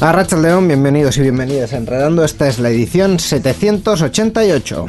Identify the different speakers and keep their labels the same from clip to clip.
Speaker 1: A Rachel León, bienvenidos y bienvenidas a Enredando. Esta es la edición 788.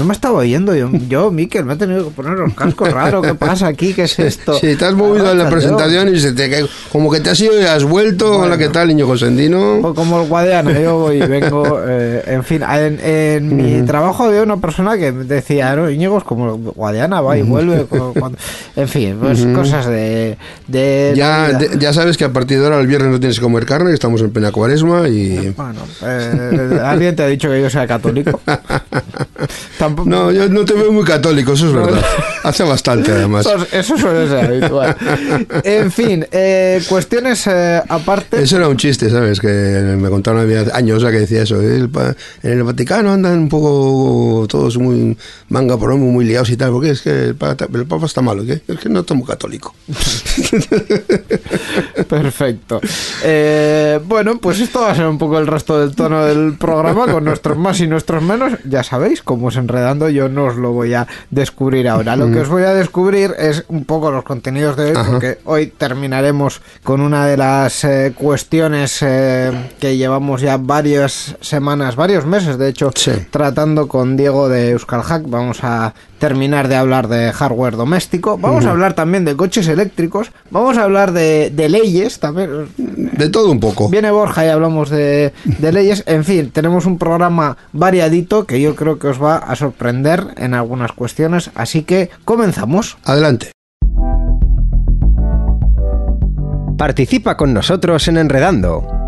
Speaker 1: No me estaba oyendo yo, yo, Miquel, me he tenido que poner los cascos raros. ¿Qué pasa aquí? ¿Qué es esto?
Speaker 2: Sí, te has movido en la presentación y se te cae, como que te has ido y has vuelto. Hola, ¿qué tal, niño Josendino?
Speaker 1: Pues como el guadiana, yo voy y vengo. Eh, en fin, en, en mi trabajo había una persona que decía, no, Íñigo es como el guadiana, va y vuelve. cuando- en fin, pues cosas de. de
Speaker 2: Ya, de- ya sabes que a partir de ahora el viernes no tienes que comer carne, estamos en plena cuaresma y...
Speaker 1: Bueno, eh, alguien te ha dicho que yo sea católico. Tampoco-
Speaker 2: No, yo no te veo muy católico, eso es verdad. Hace bastante, además.
Speaker 1: Eso, suele ser habitual. En fin, eh, cuestiones eh, aparte.
Speaker 2: Eso era un chiste, ¿sabes? Que me contaron había años sea, que decía eso. el en el Vaticano andan un poco todos muy manga por hombro, muy liados y tal. Porque es que el Papa, el Papa está malo, ¿qué? Es que no tomo católico.
Speaker 1: Perfecto. Eh, bueno, pues esto va a ser un poco el resto del tono del programa, con nuestros más y nuestros menos. Ya sabéis, como os enredando, yo no os lo voy a descubrir ahora. Lo que os voy a descubrir es un poco los contenidos de hoy, porque hoy terminaremos con una de las eh, cuestiones eh, que llevamos ya varias semanas, varios meses, de hecho,
Speaker 2: Sí.
Speaker 1: tratando con Diego de Euskal Hack. Vamos a terminar de hablar de hardware doméstico. Vamos a hablar también de coches eléctricos. Vamos a hablar de, de leyes también.
Speaker 2: De todo un poco.
Speaker 1: Viene Borja y hablamos de, de leyes. En fin, tenemos un programa variadito que yo creo que os va a sorprender en algunas cuestiones. Así que comenzamos.
Speaker 2: Adelante.
Speaker 3: Participa con nosotros en Enredando.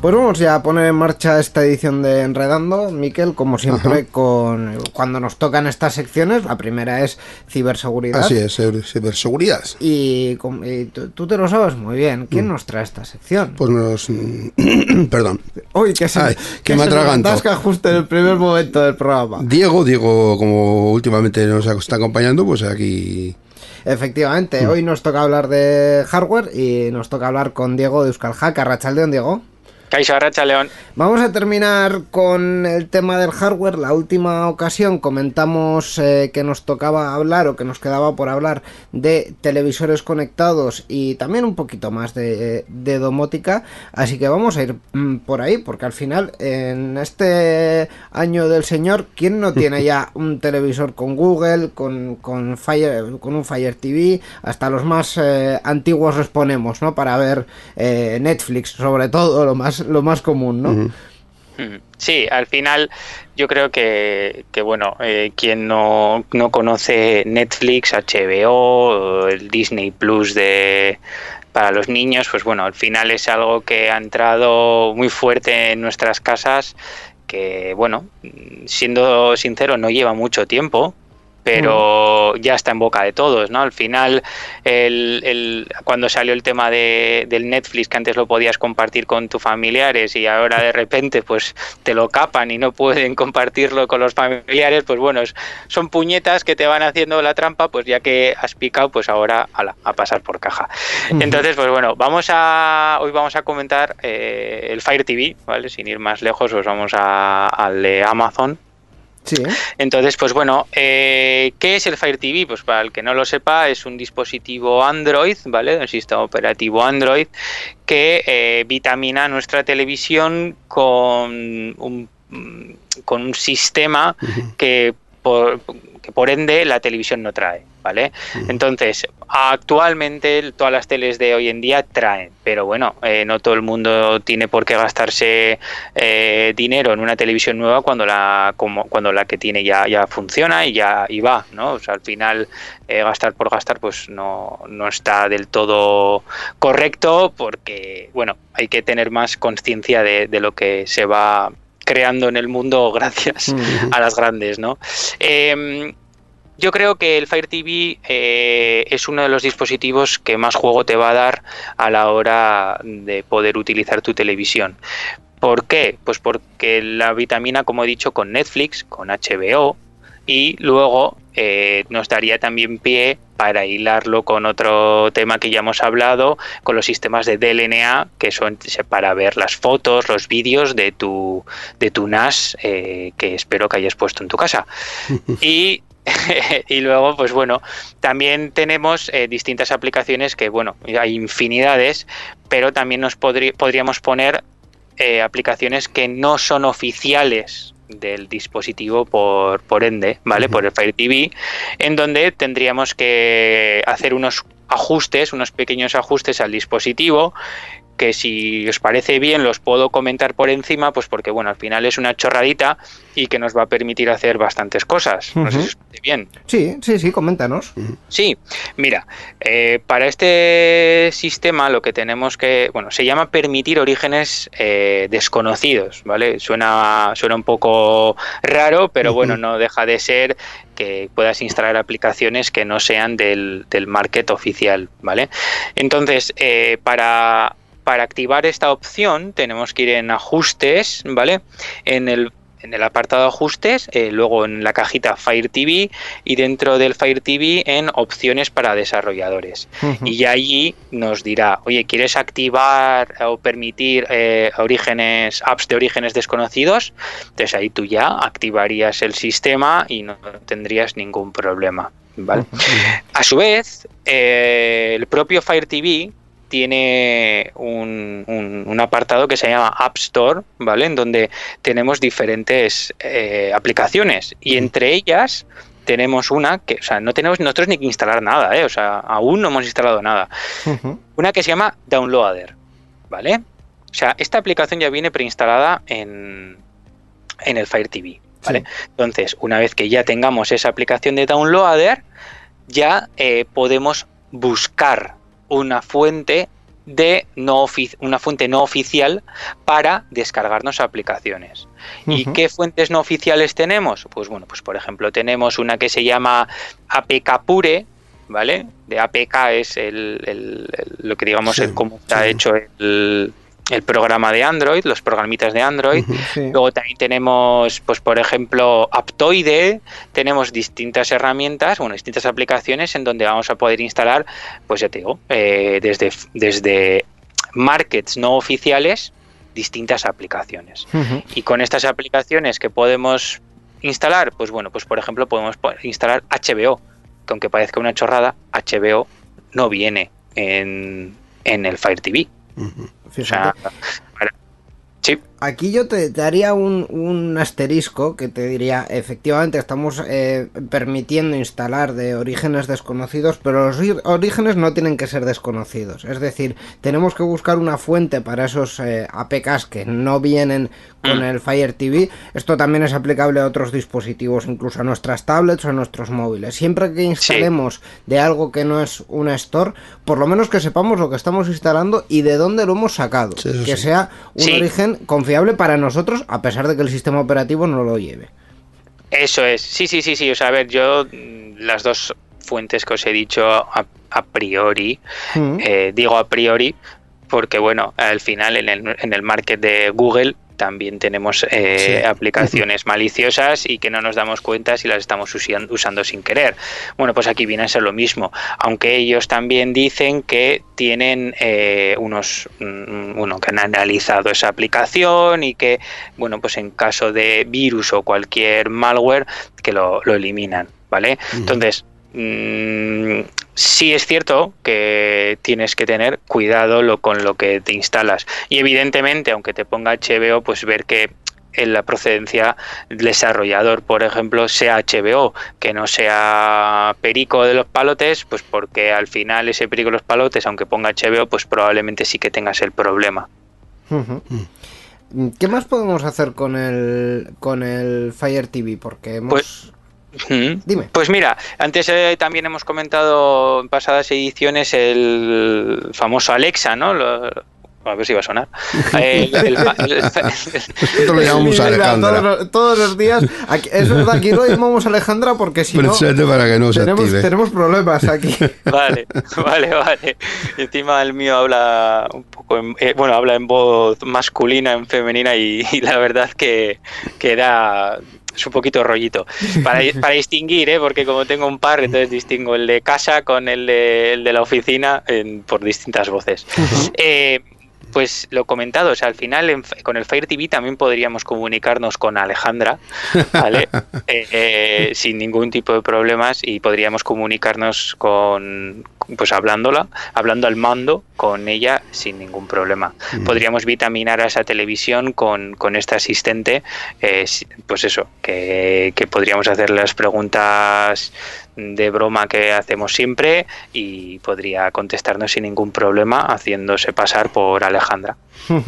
Speaker 1: Pues vamos ya a poner en marcha esta edición de Enredando, Miquel, como siempre, con cuando nos tocan estas secciones. La primera es ciberseguridad.
Speaker 2: Así es, ciber- ciberseguridad.
Speaker 1: Y, tú, te lo sabes muy bien. ¿Quién nos trae esta sección?
Speaker 2: Pues nos... Perdón.
Speaker 1: Uy, que se,
Speaker 2: Ay, que me atraganto.
Speaker 1: atasca justo en el primer momento del programa.
Speaker 2: Diego, Diego, como últimamente nos está acompañando, pues aquí...
Speaker 1: Efectivamente, hoy nos toca hablar de hardware y nos toca hablar con Diego de Euskal Hack. Arrachaldeón, Diego.
Speaker 4: Caixo Arracha León.
Speaker 1: Vamos a terminar con el tema del hardware. La última ocasión comentamos eh, que nos tocaba hablar o que nos quedaba por hablar de televisores conectados y también un poquito más de, de domótica. Así que vamos a ir mm, por ahí porque al final en este año del señor, ¿quién no tiene ya un televisor con Google, con, con, Fire, con un Fire TV? Hasta los más eh, antiguos les ponemos, ¿no? Para ver eh, Netflix, sobre todo, lo más, lo más común, ¿no?
Speaker 4: Sí, al final yo creo que, que bueno, eh, quien no, no conoce Netflix, HBO, el Disney Plus de para los niños, pues bueno, al final es algo que ha entrado muy fuerte en nuestras casas, que bueno, siendo sincero, no lleva mucho tiempo, pero ya está en boca de todos, ¿no? Al final, el, el- cuando salió el tema de, del Netflix, que antes lo podías compartir con tus familiares y ahora de repente pues te lo capan y no pueden compartirlo con los familiares, pues bueno, son puñetas que te van haciendo la trampa, pues ya que has picado, pues ahora ala, a pasar por caja. Entonces, pues bueno, vamos a hoy vamos a comentar eh, el Fire TV, ¿vale? Sin ir más lejos, pues vamos a- al de Amazon,
Speaker 1: Sí,
Speaker 4: entonces, pues bueno, eh, ¿qué es el Fire TV? Pues para el que no lo sepa, es un dispositivo Android, ¿vale? Un sistema operativo Android que eh, vitamina nuestra televisión con un, con un sistema que por, que por ende la televisión no trae, ¿vale? Entonces, actualmente todas las teles de hoy en día traen, pero bueno, eh, no todo el mundo tiene por qué gastarse eh, dinero en una televisión nueva cuando la como, cuando la que tiene ya, ya funciona y ya y va, ¿no? O sea, al final eh, gastar por gastar pues no, no está del todo correcto porque, bueno, hay que tener más conciencia de, de lo que se va creando en el mundo gracias a las grandes, ¿no? Em, yo creo que el Fire TV eh, es uno de los dispositivos que más juego te va a dar a la hora de poder utilizar tu televisión. ¿Por qué? Pues porque la vitamina, como he dicho, con Netflix, con HBO y luego eh, nos daría también pie para hilarlo con otro tema que ya hemos hablado, con los sistemas de DLNA, que son para ver las fotos, los vídeos de tu, de tu NAS eh, que espero que hayas puesto en tu casa. y y luego, pues bueno, también tenemos eh, distintas aplicaciones que, bueno, hay infinidades, pero también nos podrí- podríamos poner eh, aplicaciones que no son oficiales del dispositivo por, por ende, ¿vale? Por el Fire TV, en donde tendríamos que hacer unos ajustes, unos pequeños ajustes al dispositivo que si os parece bien los puedo comentar por encima, pues porque bueno, al final es una chorradita y que nos va a permitir hacer bastantes cosas. No sé si os parece bien.
Speaker 1: sí, sí, sí, coméntanos.
Speaker 4: Sí, mira, eh, para este sistema lo que tenemos que, bueno, se llama permitir orígenes eh, desconocidos, ¿vale? Suena, suena un poco raro, pero bueno, no deja de ser que puedas instalar aplicaciones que no sean del, del market oficial, ¿vale? Entonces, eh, para, para activar esta opción tenemos que ir en ajustes, ¿vale? En el en el apartado ajustes, eh, luego en la cajita Fire TV y dentro del Fire TV en opciones para desarrolladores. Y allí nos dirá, oye, ¿quieres activar o permitir eh, orígenes, apps de orígenes desconocidos? Entonces ahí tú ya activarías el sistema y no tendrías ningún problema. ¿vale? A su vez, eh, el propio Fire TV tiene un, un- un apartado que se llama App Store, ¿vale? En donde tenemos diferentes eh, aplicaciones y entre ellas tenemos una que, o sea, no tenemos nosotros ni que instalar nada, ¿eh? O sea, aún no hemos instalado nada. Una que se llama Downloader, ¿vale? O sea, esta aplicación ya viene preinstalada en, en el Fire TV, ¿vale? Entonces, una vez que ya tengamos esa aplicación de Downloader, ya eh, podemos buscar una fuente de no una fuente no oficial para descargarnos aplicaciones. ¿Y qué fuentes no oficiales tenemos? Pues bueno, pues por ejemplo tenemos una que se llama APK Pure, ¿vale? De APK es el, el- el- lo que digamos
Speaker 2: Sí,
Speaker 4: el cómo está
Speaker 2: sí.
Speaker 4: hecho el, el programa de Android, los programitas de Android.
Speaker 1: Sí.
Speaker 4: Luego también tenemos, pues por ejemplo, Aptoide, tenemos distintas herramientas, bueno, distintas aplicaciones en donde vamos a poder instalar, pues ya te digo, eh, desde, desde markets no oficiales, distintas aplicaciones. Y con estas aplicaciones que podemos instalar, pues bueno, pues por ejemplo podemos po- instalar HBO, que aunque parezca una chorrada, HBO no viene en, en el Fire TV. O
Speaker 1: Fíjate.
Speaker 4: sí,
Speaker 1: Aquí yo te, te haría un, un asterisco que te diría, efectivamente estamos eh, permitiendo instalar de orígenes desconocidos, pero los orígenes no tienen que ser desconocidos. Es decir, tenemos que buscar una fuente para esos eh, APKs que no vienen con
Speaker 4: Mm.
Speaker 1: el Fire TV. Esto también es aplicable a otros dispositivos, incluso a nuestras tablets o a nuestros móviles. Siempre que instalemos de algo que no es una store, por lo menos que sepamos lo que estamos instalando y de dónde lo hemos sacado.
Speaker 2: Sí,
Speaker 1: que
Speaker 2: sí.
Speaker 1: sea un
Speaker 4: Sí.
Speaker 1: origen confiable para nosotros, a pesar de que el sistema operativo no lo lleve.
Speaker 4: Eso es, sí, sí, sí, sí. O sea, a ver, yo mm, las dos fuentes que os he dicho a, a priori,
Speaker 1: Mm.
Speaker 4: eh, digo a priori porque, bueno, al final en el, en el market de Google también tenemos eh,
Speaker 2: Sí.
Speaker 4: aplicaciones maliciosas y que no nos damos cuenta si las estamos usando sin querer. Bueno, pues aquí viene a ser lo mismo, aunque ellos también dicen que tienen eh, unos, mm, bueno, que han analizado esa aplicación y que, bueno, pues en caso de virus o cualquier malware, que lo, lo eliminan, ¿vale? Entonces, mm, sí es cierto que tienes que tener cuidado lo, con lo que te instalas. Y evidentemente, aunque te ponga HBO, pues ver que en la procedencia del desarrollador, por ejemplo, sea HBO, que no sea Perico de los palotes, pues porque al final ese Perico de los palotes, aunque ponga HBO, pues probablemente sí que tengas el problema.
Speaker 1: ¿Qué más podemos hacer con el con el Fire TV? Porque hemos...
Speaker 4: Pues-.
Speaker 1: Dime.
Speaker 4: Pues mira, antes eh, también hemos comentado en pasadas ediciones el famoso Alexa, ¿no? Lo- a ver si va a sonar. El- el- el-
Speaker 2: Nosotros lo llamamos
Speaker 1: Sí,
Speaker 2: a
Speaker 1: venga,
Speaker 2: Alejandra.
Speaker 1: Todos, los- todos los días. Aquí, es verdad, aquí lo llamamos Alejandra porque si no.
Speaker 2: Precisamente para que no se
Speaker 1: Tenemos, problemas aquí.
Speaker 4: Vale, vale, vale. Encima el mío habla un poco, en- eh, bueno, habla en voz masculina, en femenina y, y la verdad que, que da es un poquito rollito. Para, para distinguir, ¿eh? porque como tengo un par, entonces distingo el de casa con el de, el de la oficina en- por distintas voces. Eh, pues lo comentado, o sea, al final en- con el Fire TV también podríamos comunicarnos con Alejandra, ¿vale? Eh, eh, sin ningún tipo de problemas y podríamos comunicarnos con, pues hablándola, hablando al mando con ella sin ningún problema. Podríamos vitaminar a esa televisión con, con este asistente, eh, pues eso, que, que podríamos hacer las preguntas de broma que hacemos siempre y podría contestarnos sin ningún problema haciéndose pasar por Alejandra.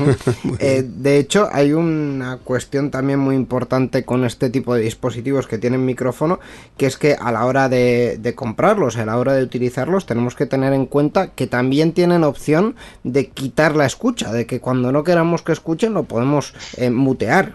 Speaker 1: Eh, de hecho, hay una cuestión también muy importante con este tipo de dispositivos que tienen micrófono, que es que a la hora de, comprarlos, a la hora de utilizarlos, tenemos que tener en cuenta que también tienen opción de quitar la escucha, de que cuando no queramos que escuchen lo podemos eh, mutear.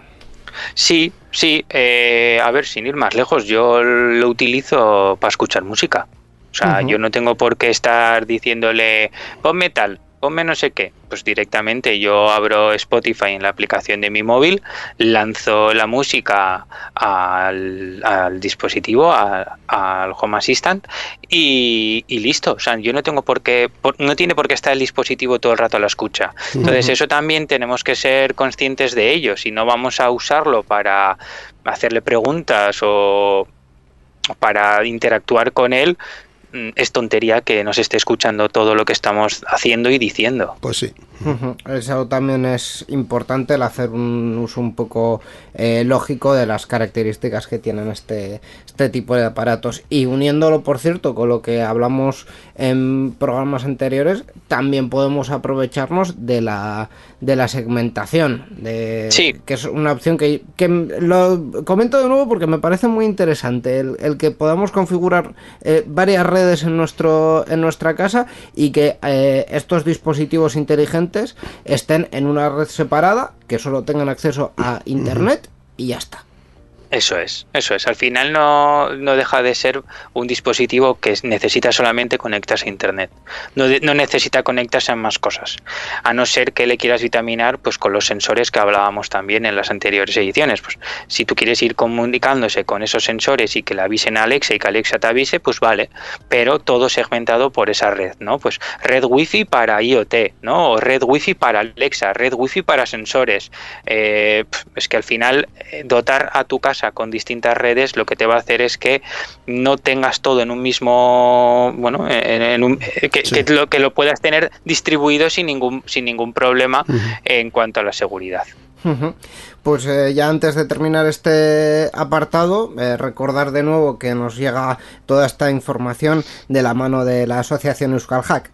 Speaker 4: Sí, sí, eh, a ver, sin ir más lejos, yo lo utilizo para escuchar música. O sea, yo no tengo por qué estar diciéndole, ponme tal, ponme no sé qué. Pues directamente yo abro Spotify en la aplicación de mi móvil, lanzo la música al, al dispositivo, al Home Assistant y, y listo. O sea, yo no tengo por qué, por- no tiene por qué estar el dispositivo todo el rato a la escucha. Entonces eso también tenemos que ser conscientes de ello. Si no vamos a usarlo para hacerle preguntas o para interactuar con él, es tontería que nos esté escuchando todo lo que estamos haciendo y diciendo.
Speaker 2: Pues sí.
Speaker 1: Eso también es importante el hacer un uso un poco eh, lógico de las características que tienen este, este tipo de aparatos. Y uniéndolo, por cierto, con lo que hablamos en programas anteriores, también podemos aprovecharnos de la, de la segmentación. De,
Speaker 4: Sí.
Speaker 1: Que es una opción que, que lo comento de nuevo porque me parece muy interesante. El, el que podamos configurar eh, varias redes en, nuestro, en nuestra casa y que eh, estos dispositivos inteligentes estén en una red separada, que solo tengan acceso a internet y ya está.
Speaker 4: Eso es, eso es. Al final no, no deja de ser un dispositivo que es- necesita solamente conectarse a Internet. No, de- no necesita conectarse a más cosas. A no ser que le quieras vitaminar pues con los sensores que hablábamos también en las anteriores ediciones. Pues si tú quieres ir comunicándose con esos sensores y que le avisen a Alexa y que Alexa te avise, pues vale. Pero todo segmentado por esa red, ¿no? Pues red wifi para IoT, ¿no? O red wifi para Alexa, red wifi para sensores. Eh, es que al final eh, dotar a tu casa con distintas redes lo que te va a hacer es que no tengas todo en un mismo bueno en, en un- eh, que,
Speaker 2: Sí.
Speaker 4: que lo que lo puedas tener distribuido sin ningún sin ningún problema en cuanto a la seguridad.
Speaker 1: Pues eh, ya antes de terminar este apartado, eh, recordar de nuevo que nos llega toda esta información de la mano de la asociación Euskal Hack.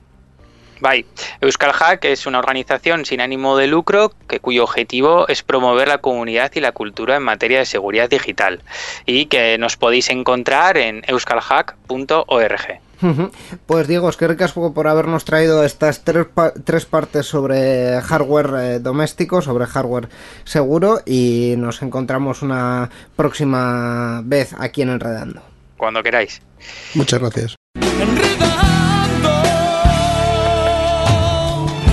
Speaker 4: Bye. Euskal Hack es una organización sin ánimo de lucro que, cuyo objetivo es promover la comunidad y la cultura en materia de seguridad digital y que nos podéis encontrar en euskalhack.org.
Speaker 1: Pues Diego, es que ricasco por habernos traído estas tres, pa- tres partes sobre hardware eh, doméstico, sobre hardware seguro y nos encontramos una próxima vez aquí en Enredando.
Speaker 4: Cuando queráis.
Speaker 2: Muchas gracias.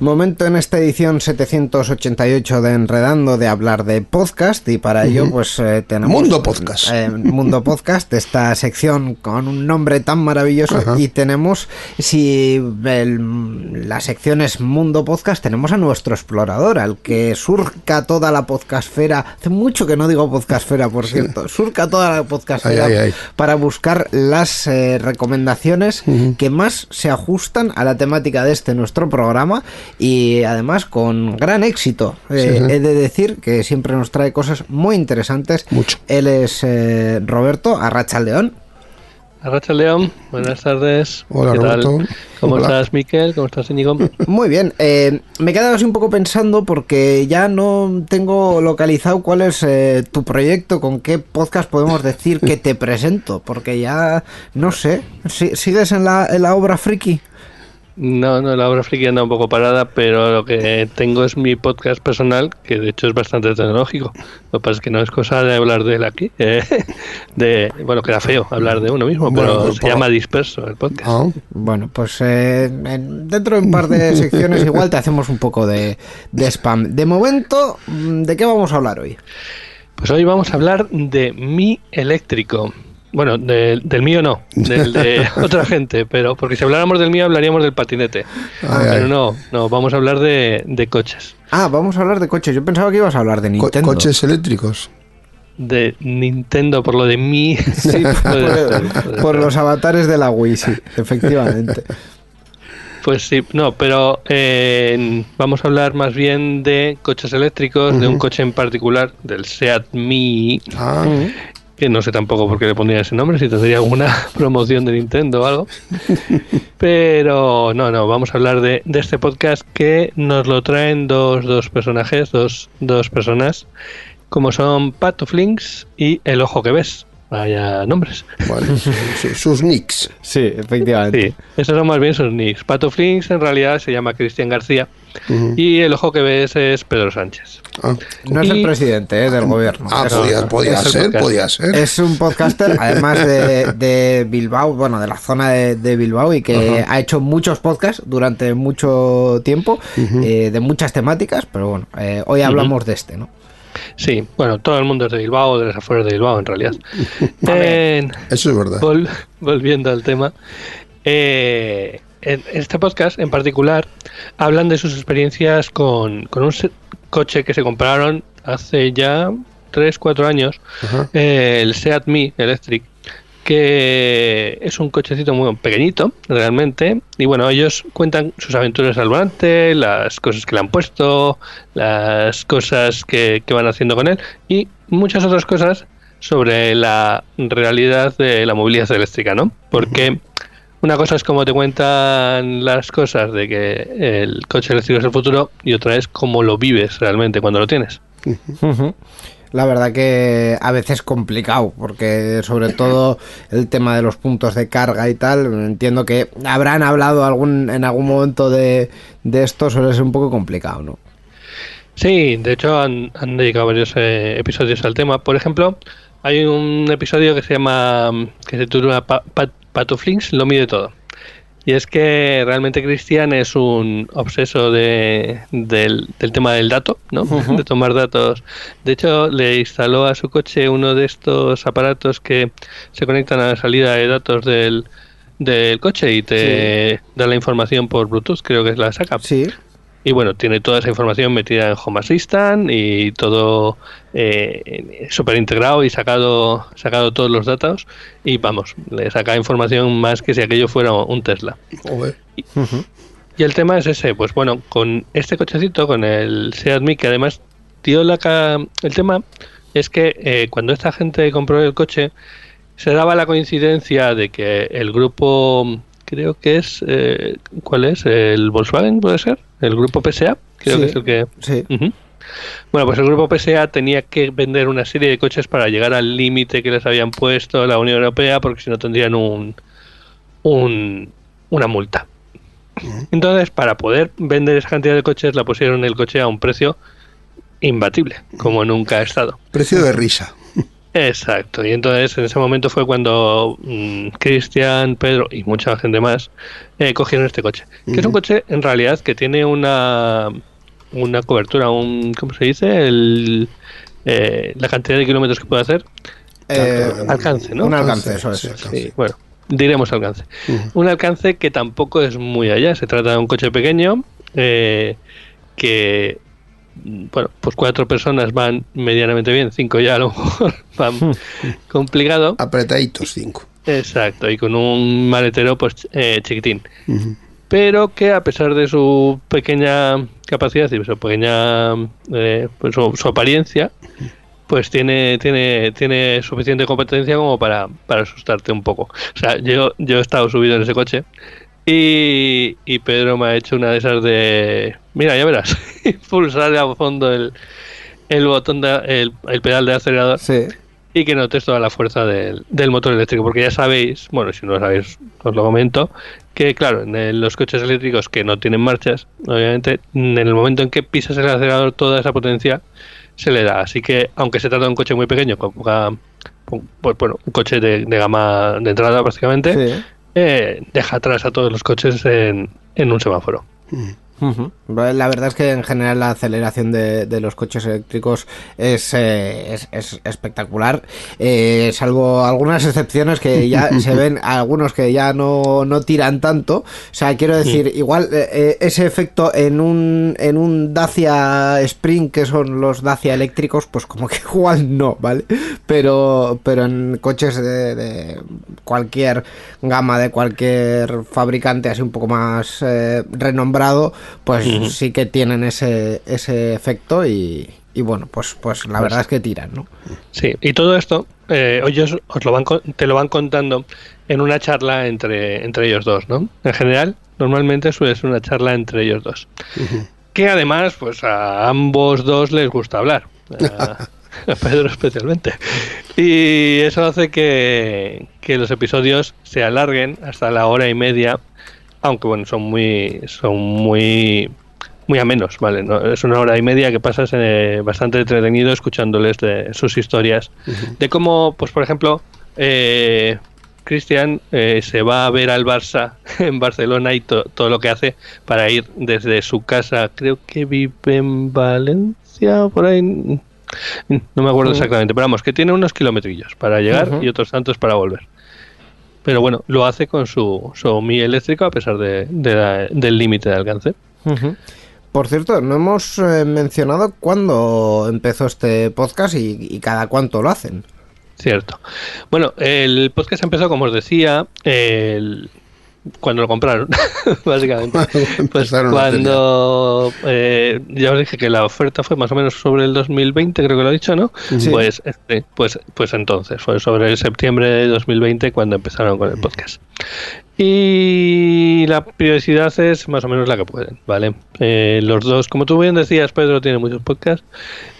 Speaker 1: Momento en esta edición 788 de Enredando de hablar de podcast y para ello pues eh, tenemos...
Speaker 2: Mundo Podcast.
Speaker 1: eh, Mundo Podcast, esta sección con un nombre tan maravilloso
Speaker 2: Ajá.
Speaker 1: y tenemos, si el- la sección es Mundo Podcast, tenemos a nuestro explorador, al que surca toda la podcastfera, hace mucho que no digo podcastfera por cierto, surca toda la podcastfera
Speaker 2: Ay, ay, ay.
Speaker 1: para buscar las eh, recomendaciones que más se ajustan a la temática de este nuestro programa y además con gran éxito. Eh,
Speaker 2: Sí, sí.
Speaker 1: He de decir que siempre nos trae cosas muy interesantes.
Speaker 2: Mucho.
Speaker 1: Él es eh, Roberto Arracha León.
Speaker 5: Arracha León, buenas tardes.
Speaker 2: Hola,
Speaker 5: ¿Qué tal?
Speaker 2: Roberto.
Speaker 5: ¿Cómo
Speaker 2: Hola.
Speaker 5: estás, Miquel? ¿Cómo estás, Íñigo?
Speaker 1: Muy bien, eh, me he quedado así un poco pensando porque ya no tengo localizado cuál es eh, tu proyecto, con qué podcast podemos decir que te presento, porque ya no sé, ¿si- ¿sigues en la, en la obra friki?
Speaker 5: No, no, la obra friki anda un poco parada, pero lo que tengo es mi podcast personal, que de hecho es bastante tecnológico. Lo que pasa es que no es cosa de hablar de él aquí. eh, de, bueno, queda feo hablar de uno mismo, pero
Speaker 2: pues,
Speaker 5: se
Speaker 2: por-
Speaker 5: llama Disperso el podcast.
Speaker 2: Ah,
Speaker 1: Bueno, pues eh, en- dentro de un par de secciones igual te hacemos un poco de, de spam. De momento, mm, ¿de qué vamos a hablar hoy?
Speaker 5: Pues hoy vamos a hablar de mi eléctrico. Bueno, de- del mío no, del de otra gente, pero porque si habláramos del mío hablaríamos del patinete.
Speaker 2: Ay,
Speaker 5: pero
Speaker 2: ay.
Speaker 5: no, no, vamos a hablar de, de coches.
Speaker 1: Ah, vamos a hablar de coches. Yo pensaba que ibas a hablar de
Speaker 2: co-
Speaker 1: Nintendo.
Speaker 2: coches eléctricos.
Speaker 5: De Nintendo, por lo de mi. Sí,
Speaker 1: por, por los avatares de la Wii, sí, efectivamente.
Speaker 5: Pues sí, no, pero eh, vamos a hablar más bien de coches eléctricos, de un coche en particular, del Seat Mii,
Speaker 2: Ah,
Speaker 5: que no sé tampoco por qué le pondría ese nombre, si tendría alguna promoción de Nintendo o algo. Pero no, no, vamos a hablar de, de este podcast que nos lo traen dos, dos personajes, dos, dos personas, como son Pato Flinks y El Ojo que Ves. Vaya nombres.
Speaker 2: bueno, su- sus nicks.
Speaker 1: Sí, efectivamente.
Speaker 5: Sí, esos son más bien sus nicks. Pato Flinks en realidad se llama Cristian García y el ojo que ves es Pedro Sánchez.
Speaker 2: Ah,
Speaker 1: No es el presidente eh, del gobierno.
Speaker 2: ah,
Speaker 1: Es-
Speaker 2: podía, podía ser, podía ser.
Speaker 1: Es un podcaster, además de, de Bilbao, bueno, de la zona de, de Bilbao y que ha hecho muchos podcasts durante mucho tiempo, eh, de muchas temáticas, pero bueno, eh, hoy hablamos de este, ¿no?
Speaker 5: Sí, bueno, todo el mundo es de Bilbao, de las afueras de Bilbao en realidad. En-
Speaker 2: Eso es verdad.
Speaker 5: vol- volviendo al tema, eh, en este podcast en particular hablan de sus experiencias con, con un coche que se compraron hace ya 3, 4 años, eh, el Seat Mii Electric, que es un cochecito muy pequeñito realmente. Y bueno ellos cuentan sus aventuras al volante las cosas que le han puesto las cosas que, que van haciendo con él y muchas otras cosas sobre la realidad de la movilidad eléctrica no porque una cosa es como te cuentan las cosas de que el coche eléctrico es el futuro y otra es cómo lo vives realmente cuando lo tienes.
Speaker 1: La verdad que a veces complicado, porque sobre todo el tema de los puntos de carga y tal, entiendo que habrán hablado algún en algún momento de, de esto, suele ser un poco complicado, ¿no?
Speaker 5: Sí, de hecho han, dedicado varios eh, episodios al tema. Por ejemplo, hay un episodio que se llama, que se titula Pa- Pa- Pato Flinks lo mide todo. Y es que realmente Cristian es un obseso de, del, del tema del dato, ¿no? De tomar datos. De hecho, le instaló a su coche uno de estos aparatos que se conectan a la salida de datos del, del coche y te da la información por Bluetooth, creo que es la saca.
Speaker 1: Sí.
Speaker 5: Y bueno, tiene toda esa información metida en Home Assistant y todo eh, súper integrado y sacado, sacado todos los datos. Y vamos, le saca información más que si aquello fuera un Tesla.
Speaker 2: Joder.
Speaker 5: y el tema es ese, pues bueno, con este cochecito, con el Seat Mii, que además dio la ca- el tema es que eh, cuando esta gente compró el coche, se daba la coincidencia de que el grupo, creo que es, eh, ¿cuál es? ¿El Volkswagen puede ser? ¿El grupo PSA? Creo
Speaker 1: Sí.
Speaker 5: que es el que...
Speaker 1: Sí.
Speaker 5: Bueno, pues el grupo PSA tenía que vender una serie de coches para llegar al límite que les habían puesto la Unión Europea, porque si no tendrían un, un una multa. Entonces, para poder vender esa cantidad de coches, la pusieron el coche a un precio imbatible, como nunca ha estado.
Speaker 2: Precio de risa.
Speaker 5: Exacto, y entonces en ese momento fue cuando mm, Cristian, Pedro y mucha gente más eh, cogieron este coche. Que es un coche en realidad que tiene una, una cobertura, un ¿cómo se dice? El, eh, la cantidad de kilómetros que puede hacer.
Speaker 1: Eh,
Speaker 5: Alcance, ¿no?
Speaker 1: Un alcance, eso es.
Speaker 2: Sí, alcance.
Speaker 5: Sí, bueno, diremos alcance. Un alcance que tampoco es muy allá. Se trata de un coche pequeño eh, que, bueno, pues cuatro personas van medianamente bien, cinco ya a lo mejor van complicado.
Speaker 2: Apretaditos cinco.
Speaker 5: Exacto, y con un maletero pues eh, chiquitín. Pero que a pesar de su pequeña capacidad y su pequeña eh, pues, su, su apariencia, pues tiene, tiene, tiene suficiente competencia como para, para asustarte un poco. O sea, yo, yo he estado subido en ese coche y, y Pedro me ha hecho una de esas de, mira, ya verás, pulsar a fondo el, el botón, de, el, el pedal de acelerador
Speaker 1: Sí.
Speaker 5: y que notes toda la fuerza del, del motor eléctrico, porque ya sabéis, bueno, si no lo sabéis, os lo comento, que claro, en el- los coches eléctricos que no tienen marchas, obviamente, en el momento en que pisas el acelerador, toda esa potencia se le da. Así que, aunque se trata de un coche muy pequeño, con poca- pues bueno, un coche de, de gama de entrada prácticamente,
Speaker 1: Sí.
Speaker 5: eh, deja atrás a todos los coches en, en un semáforo.
Speaker 1: La verdad es que en general la aceleración de, de los coches eléctricos es, eh, es, es espectacular, eh, salvo algunas excepciones que ya se ven, algunos que ya no, no tiran tanto. O sea, quiero decir, igual eh, ese efecto en un, en un Dacia Spring, que son los Dacia eléctricos, pues como que igual no, ¿vale? Pero, pero en coches de, de cualquier gama, de cualquier fabricante así un poco más renombrado, pues sí que tienen ese, ese efecto y, y bueno, pues, pues la verdad es que tiran, ¿no?
Speaker 5: Sí, y todo esto, eh, ellos os lo van, con- te lo van contando en una charla entre, entre ellos dos, ¿no? En general, normalmente suele ser una charla entre ellos dos. Que además, pues a ambos dos les gusta hablar. A, a Pedro especialmente. Y eso hace que, que los episodios se alarguen hasta la hora y media, aunque bueno, son muy, son muy, muy amenos, ¿vale? ¿no? Es una hora y media que pasas eh, bastante entretenido escuchándoles de sus historias. De cómo, pues por ejemplo, eh, Cristian eh, se va a ver al Barça en Barcelona y to- todo lo que hace para ir desde su casa, creo que vive en Valencia, por ahí, no me acuerdo exactamente, pero vamos, que tiene unos kilometrillos para llegar y otros tantos para volver. Pero bueno, lo hace con su, su Mi eléctrico a pesar de, de la- del límite de alcance.
Speaker 1: Por cierto, no hemos eh, mencionado cuándo empezó este podcast y, y cada cuánto lo hacen.
Speaker 5: Cierto. Bueno, el podcast empezó, como os decía, el- cuando lo compraron, básicamente. Pues cuando eh, ya os dije que la oferta fue más o menos sobre el 2020, creo que lo he dicho, ¿no?
Speaker 1: Sí.
Speaker 5: Pues, este, pues, pues entonces, fue sobre el septiembre de 2020 cuando empezaron con el podcast. Y la periodicidad es más o menos la que pueden, ¿vale? Eh, los dos, como tú bien decías, Pedro tiene muchos podcasts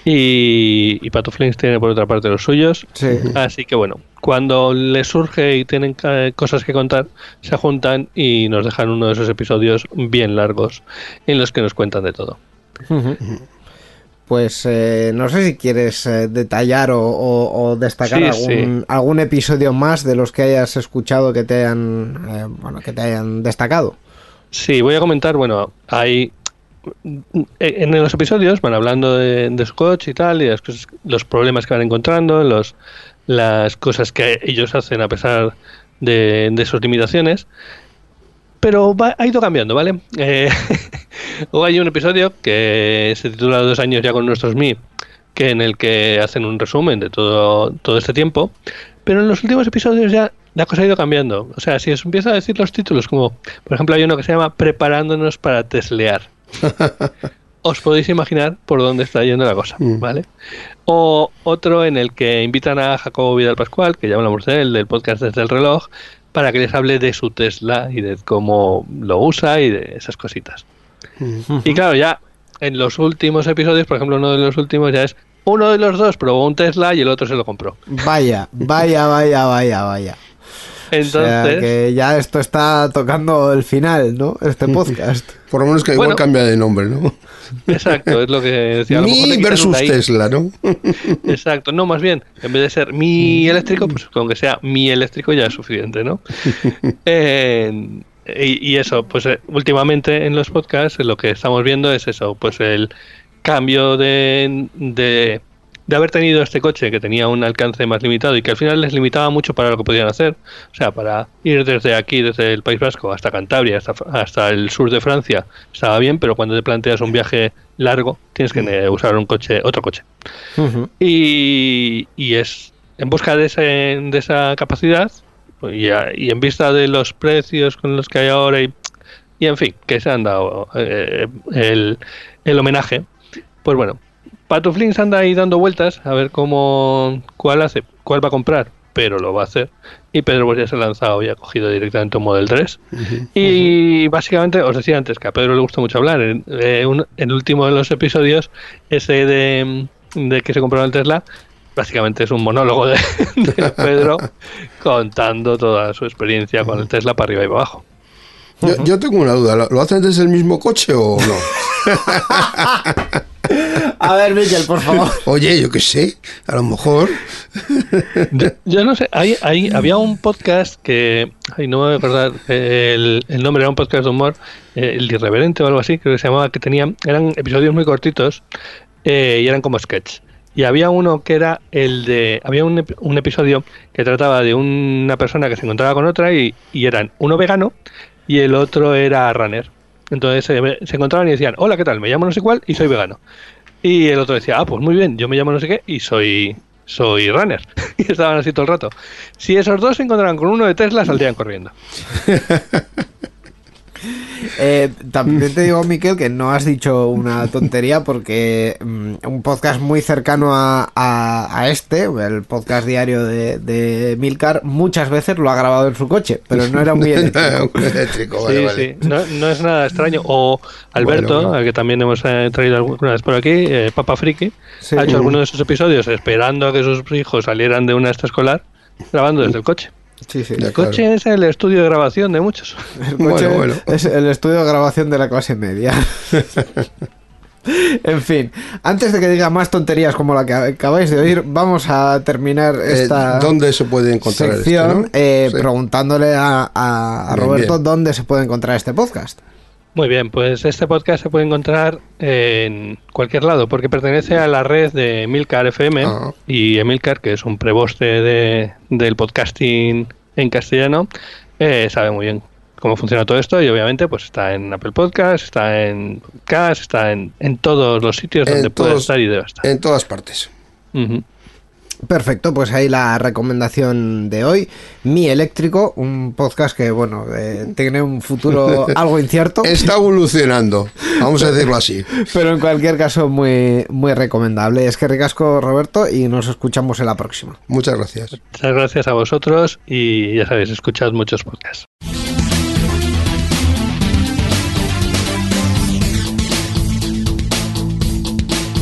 Speaker 5: y, y Pato Flings tiene por otra parte los suyos.
Speaker 1: Sí.
Speaker 5: Así que bueno, cuando les surge y tienen eh, cosas que contar, se juntan y nos dejan uno de esos episodios bien largos en los que nos cuentan de todo.
Speaker 1: Pues eh, no sé si quieres eh, detallar o, o- o destacar
Speaker 5: Sí,
Speaker 1: algún,
Speaker 5: sí.
Speaker 1: algún episodio más de los que hayas escuchado que te hayan, eh, bueno, que te hayan destacado.
Speaker 5: Sí, voy a comentar, bueno, hay en los episodios van hablando de, de su coche y tal, y las cosas- los problemas que van encontrando, los, las cosas que ellos hacen a pesar de, de sus limitaciones. Pero va- ha ido cambiando, ¿vale? Eh, luego hay un episodio que se titula Dos años ya con nuestros Mi, que en el que hacen un resumen de todo, todo este tiempo. Pero en los últimos episodios ya la cosa ha ido cambiando. O sea, si os empiezo a decir los títulos, como por ejemplo hay uno que se llama Preparándonos para teslear. os podéis imaginar por dónde está yendo la cosa,
Speaker 2: Mm.
Speaker 5: ¿vale? O otro en el que invitan a Jacobo Vidal Pascual, que ya hablamos de él, del podcast Desde el Reloj, para que les hable de su Tesla y de cómo lo usa y de esas cositas. Y claro, ya en los últimos episodios, por ejemplo, uno de los últimos ya es uno de los dos probó un Tesla y el otro se lo compró.
Speaker 1: Vaya, vaya, vaya, vaya, vaya. O sea,
Speaker 5: Entonces,
Speaker 1: que ya esto está tocando el final, ¿no? Este podcast.
Speaker 2: Por lo menos que igual
Speaker 5: Bueno.
Speaker 2: cambia de nombre, ¿no?
Speaker 5: exacto, es lo que decía. a lo mejor le
Speaker 2: Mi versus. Tesla, ¿no?
Speaker 5: Exacto, no, más bien, en vez de ser mi eléctrico, pues con que sea mi eléctrico ya es suficiente, ¿no? Eh, y, y eso, pues eh, últimamente en los podcasts lo que estamos viendo es eso, pues el cambio de, de, de haber tenido este coche que tenía un alcance más limitado y que al final les limitaba mucho para lo que podían hacer, o sea, para ir desde aquí, desde el País Vasco hasta Cantabria, hasta, hasta el sur de Francia, estaba bien, pero cuando te planteas un viaje largo, tienes que eh, usar un coche, otro coche. Y, y es en busca de, ese, de esa capacidad pues, y, a- y en vista de los precios con los que hay ahora y, y en fin, que se han dado eh, el, el homenaje, pues bueno, Patuflins anda ahí dando vueltas a ver cómo cuál hace, cuál va a comprar, pero lo va a hacer. Y Pedro ya se ha lanzado y ha cogido directamente un Model 3. Y básicamente, os decía antes que a Pedro le gusta mucho hablar. En, eh, un- el último de los episodios, ese de, de que se compró el Tesla, básicamente es un monólogo de, de Pedro contando toda su experiencia con el Tesla para arriba y para abajo.
Speaker 2: Yo, yo tengo una duda. ¿Lo, lo hacen desde el mismo coche o no?
Speaker 1: A ver, Miquel, por favor.
Speaker 2: Oye, yo qué sé. A lo mejor.
Speaker 5: Yo, yo no sé, hay, hay- había un podcast que, ay, no me voy a acordar el, el nombre, era un podcast de humor, eh, el irreverente o algo así, creo que se llamaba, que tenían, eran episodios muy cortitos eh, y eran como sketch. Y había uno que era el de, había un, un episodio que trataba de una persona que se encontraba con otra y, y eran uno vegano y el otro era runner. Entonces eh, se encontraban y decían, hola, ¿qué tal? Me llamo no sé cuál y soy vegano. Y el otro decía, ah, pues muy bien, yo me llamo no sé qué y soy soy runner. y estaban así todo el rato. Si esos dos se encontraran con uno de Tesla, saldrían corriendo.
Speaker 1: Eh, también te digo, Miquel, que no has dicho una tontería porque mm, un podcast muy cercano a, a- a este, el podcast diario de, de Milcar, muchas veces lo ha grabado en su coche, pero no era muy eléctrico.
Speaker 2: Eléctrico, vale,
Speaker 5: sí,
Speaker 2: vale.
Speaker 5: sí. No, no es nada extraño. O Alberto,
Speaker 2: Bueno,
Speaker 5: al que también hemos eh, traído alguna vez por aquí, eh, Papa Friki,
Speaker 1: Sí.
Speaker 5: ha hecho algunos de esos episodios esperando a que sus hijos salieran de una extraescolar, grabando desde el coche.
Speaker 1: Sí, sí.
Speaker 2: Ya,
Speaker 5: El coche es el estudio de grabación de muchos.
Speaker 1: El coche
Speaker 2: Bueno, bueno.
Speaker 1: es el estudio de grabación de la clase media. en fin, antes de que diga más tonterías como la que acabáis de oír, vamos a terminar
Speaker 2: Eh,
Speaker 1: esta
Speaker 2: ¿Dónde se puede encontrar esto,
Speaker 1: sección
Speaker 2: no?
Speaker 1: eh,
Speaker 2: Sí.
Speaker 1: preguntándole a, a- a
Speaker 2: Bien,
Speaker 1: Roberto
Speaker 2: bien.
Speaker 1: dónde se puede encontrar este podcast.
Speaker 5: Muy bien, pues este podcast se puede encontrar en cualquier lado, porque pertenece a la red de Emilcar FM
Speaker 2: Ah.
Speaker 5: y Emilcar, que es un preboste de, del podcasting en castellano, eh, sabe muy bien cómo funciona todo esto y obviamente pues está en Apple Podcast, está en Podcast, está en, en todos los sitios
Speaker 2: En
Speaker 5: donde puede estar y debe estar.
Speaker 2: En todas partes.
Speaker 1: Perfecto, pues ahí la recomendación de hoy. Mi Eléctrico, un podcast que, bueno, eh, tiene un futuro algo incierto,
Speaker 2: Está evolucionando, vamos a decirlo así.
Speaker 1: pero en cualquier caso muy, muy recomendable. Es que ricasco, Roberto, y nos escuchamos en la próxima.
Speaker 2: Muchas gracias.
Speaker 5: Muchas gracias a vosotros y ya sabéis, escuchad muchos podcasts.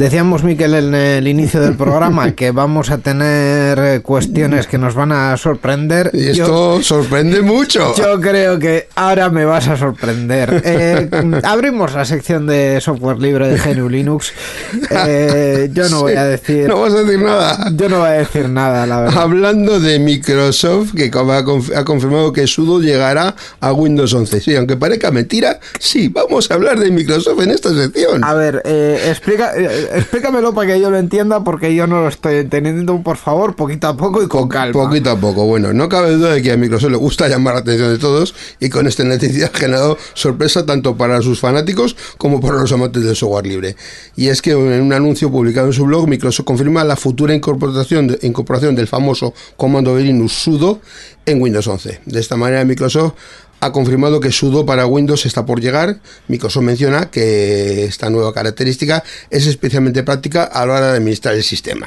Speaker 1: Decíamos, Miquel, en el inicio del programa que vamos a tener eh, cuestiones que nos van a sorprender.
Speaker 2: Y
Speaker 1: Yo-
Speaker 2: esto sorprende mucho.
Speaker 1: Yo creo que ahora me vas a sorprender. Eh, abrimos la sección de software libre de GNU Linux. Eh, yo no voy a decir.
Speaker 2: No vas a decir nada.
Speaker 1: Yo no voy a decir nada, la verdad.
Speaker 2: Hablando de Microsoft, que ha conf- ha confirmado que sudo llegará a Windows 11. Sí, aunque parezca mentira, sí, vamos a hablar de Microsoft en esta sección.
Speaker 1: A ver, eh, explica, explícamelo para que yo lo entienda, porque yo no lo estoy entendiendo, por favor, poquito a poco y con calma.
Speaker 2: Poquito a poco. Bueno, no cabe duda de que a Microsoft le gusta llamar la atención de todos y con esta noticia ha generado sorpresa tanto para sus fanáticos como para los amantes del software libre. Y es que en un anuncio publicado en su blog, Microsoft confirma la futura incorporación, incorporación del famoso comando de Linux sudo en Windows 11. De esta manera, Microsoft ha confirmado que sudo para Windows está por llegar. Microsoft menciona que esta nueva característica es especialmente práctica a la hora de administrar el sistema.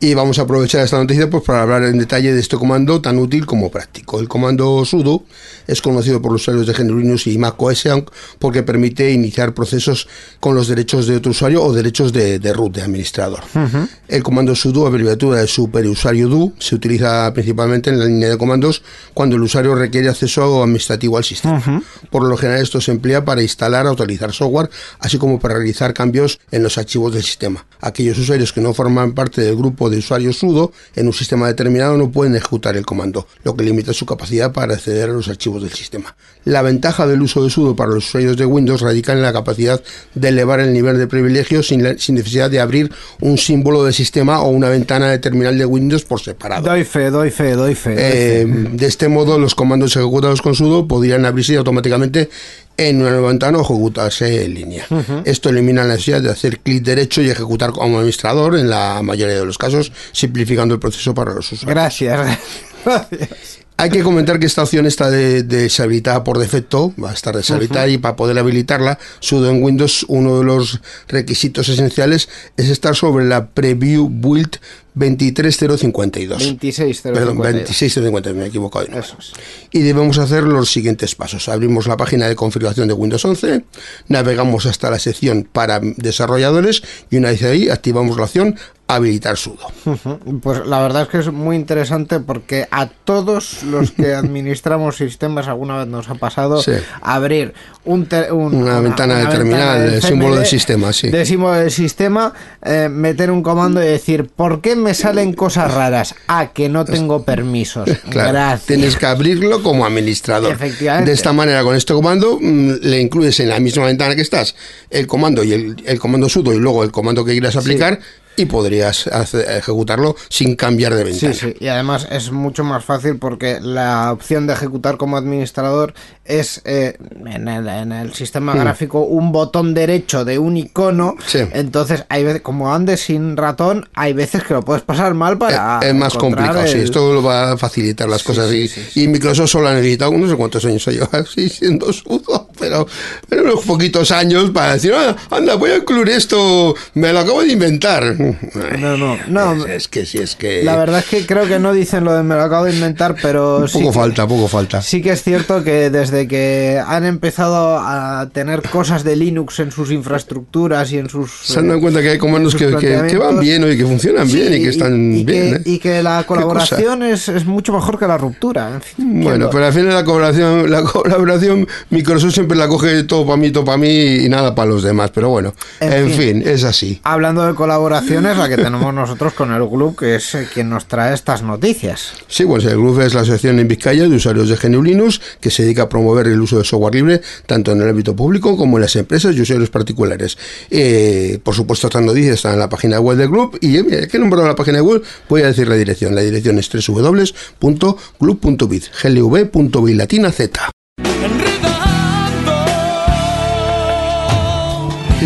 Speaker 2: Y vamos a aprovechar esta noticia pues, para hablar en detalle de este comando tan útil como práctico. El comando sudo es conocido por los usuarios de GNU Linux y Mac OS aunque- porque permite iniciar procesos con los derechos de otro usuario o derechos de, de root, de administrador. El comando sudo, abreviatura de superusuario do, se utiliza principalmente en la línea de comandos cuando el usuario requiere acceso administrativo al sistema. Por lo general esto se emplea para instalar o actualizar software, así como para realizar cambios en los archivos del sistema. Aquellos usuarios que no forman parte del grupo de usuarios sudo en un sistema determinado no pueden ejecutar el comando, lo que limita su capacidad para acceder a los archivos del sistema. La ventaja del uso de sudo para los usuarios de Windows radica en la capacidad de elevar el nivel de privilegios sin, la- sin necesidad de abrir un símbolo de sistema o una ventana de terminal de Windows por separado.
Speaker 1: Doy fe, doy fe, doy fe. doy
Speaker 2: Eh,
Speaker 1: fe.
Speaker 2: de este modo, los comandos ejecutados con sudo podrían abrirse automáticamente en una nueva ventana o ejecutarse en línea. Esto elimina la necesidad de hacer clic derecho y ejecutar como administrador en la mayoría de los casos, simplificando el proceso para los usuarios.
Speaker 1: Gracias. gracias.
Speaker 2: Hay que comentar que esta opción está de- deshabilitada por defecto, va a estar deshabilitada y para poder habilitarla, sudo en Windows, uno de los requisitos esenciales es estar sobre la preview build 23052.
Speaker 1: 26
Speaker 2: Perdón, 26052, me he equivocado. de.
Speaker 1: Eso es.
Speaker 2: Y debemos hacer los siguientes pasos. Abrimos la página de configuración de Windows 11, navegamos hasta la sección para desarrolladores y una vez ahí activamos la opción habilitar sudo.
Speaker 1: Pues la verdad es que es muy interesante porque a todos los que administramos sistemas alguna vez nos ha pasado
Speaker 2: Sí.
Speaker 1: abrir un te- un-
Speaker 2: Una ventana de terminal, símbolo del sistema, sí.
Speaker 1: De símbolo del sistema, eh, meter un comando y decir, ¿por qué me salen cosas raras? Ah, que no tengo permisos.
Speaker 2: Claro,
Speaker 1: Gracias.
Speaker 2: tienes que abrirlo como administrador.
Speaker 1: Efectivamente.
Speaker 2: De esta manera, con este comando, mm, le incluyes en la misma ventana que estás el comando y el, el comando sudo y luego el comando que quieras aplicar y podrías hacer- ejecutarlo sin cambiar de ventana.
Speaker 1: Sí, sí, y además es mucho más fácil porque la opción de ejecutar como administrador es eh, en, el, en el sistema gráfico un botón derecho de un icono.
Speaker 2: Sí.
Speaker 1: Entonces, hay veces, como andes sin ratón, hay veces que lo puedes pasar mal para.
Speaker 2: es, es más complicado, sí. Esto lo va a facilitar las cosas. y, y Microsoft solo ha necesitado no sé cuántos años ha llevado así siendo sudo, pero, pero unos poquitos años para decir, "Ah, anda, voy a incluir esto, me lo acabo de inventar.
Speaker 1: No, no, no.
Speaker 2: Es, que sí, es que.
Speaker 1: La verdad es que creo que no dicen lo de me lo acabo de inventar, pero sí
Speaker 2: poco
Speaker 1: que-
Speaker 2: falta, poco falta.
Speaker 1: Sí que es cierto que desde que han empezado a tener cosas de Linux en sus infraestructuras y en sus...
Speaker 2: Se han dado cuenta que hay comandos que, que- que van bien y que funcionan bien y que están
Speaker 1: y
Speaker 2: bien.
Speaker 1: Que,
Speaker 2: ¿eh?
Speaker 1: y que la colaboración es, es mucho mejor que la ruptura. en fin,
Speaker 2: Bueno,
Speaker 1: que
Speaker 2: pero al final la colaboración, la colaboración, Microsoft siempre la coge todo para mí, todo para mí y nada para los demás. Pero bueno,
Speaker 1: En
Speaker 2: en,
Speaker 1: fin.
Speaker 2: fin. es así.
Speaker 1: Hablando de colaboraciones, la que tenemos nosotros con el Glub, que es eh, quien nos trae estas noticias.
Speaker 2: Sí, pues el grupo es la asociación en Vizcaya de usuarios de GNU Linux que se dedica a promover el uso de software libre tanto en el ámbito público como en las empresas y usuarios particulares. Eh, por supuesto, estas noticias están en la página web del grupo y eh, que he nombrado la página web, voy a decir la dirección. La dirección es www.glub.biz, glv.biz latina z.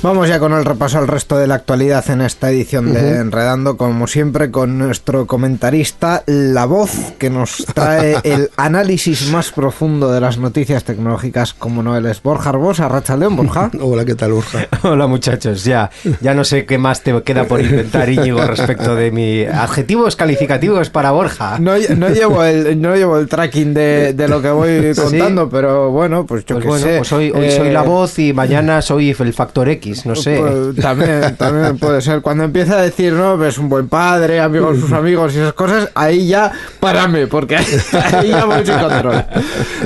Speaker 1: Vamos ya con el repaso al resto de la actualidad en esta edición de Enredando, como siempre, con nuestro comentarista, la voz que nos trae el análisis más profundo de las noticias tecnológicas, como no él es Borja Arbosa, Racha León, Borja.
Speaker 2: Hola, ¿qué tal, Urja?
Speaker 3: Hola muchachos, ya, ya no sé qué más te queda por inventar, Íñigo, respecto de mi adjetivos calificativos para Borja.
Speaker 1: No, no llevo el no llevo el tracking de, de lo que voy contando, pero bueno, pues yo
Speaker 3: Pues
Speaker 1: qué
Speaker 3: bueno,
Speaker 1: sé.
Speaker 3: pues hoy, hoy soy
Speaker 1: Eh,
Speaker 3: la voz y mañana soy el factor X, no sé.
Speaker 1: Pues, también, también puede ser. Cuando empieza a decir, no, es un buen padre, amigo de sus amigos y esas cosas, ahí ya párame, porque ahí ya voy sin control.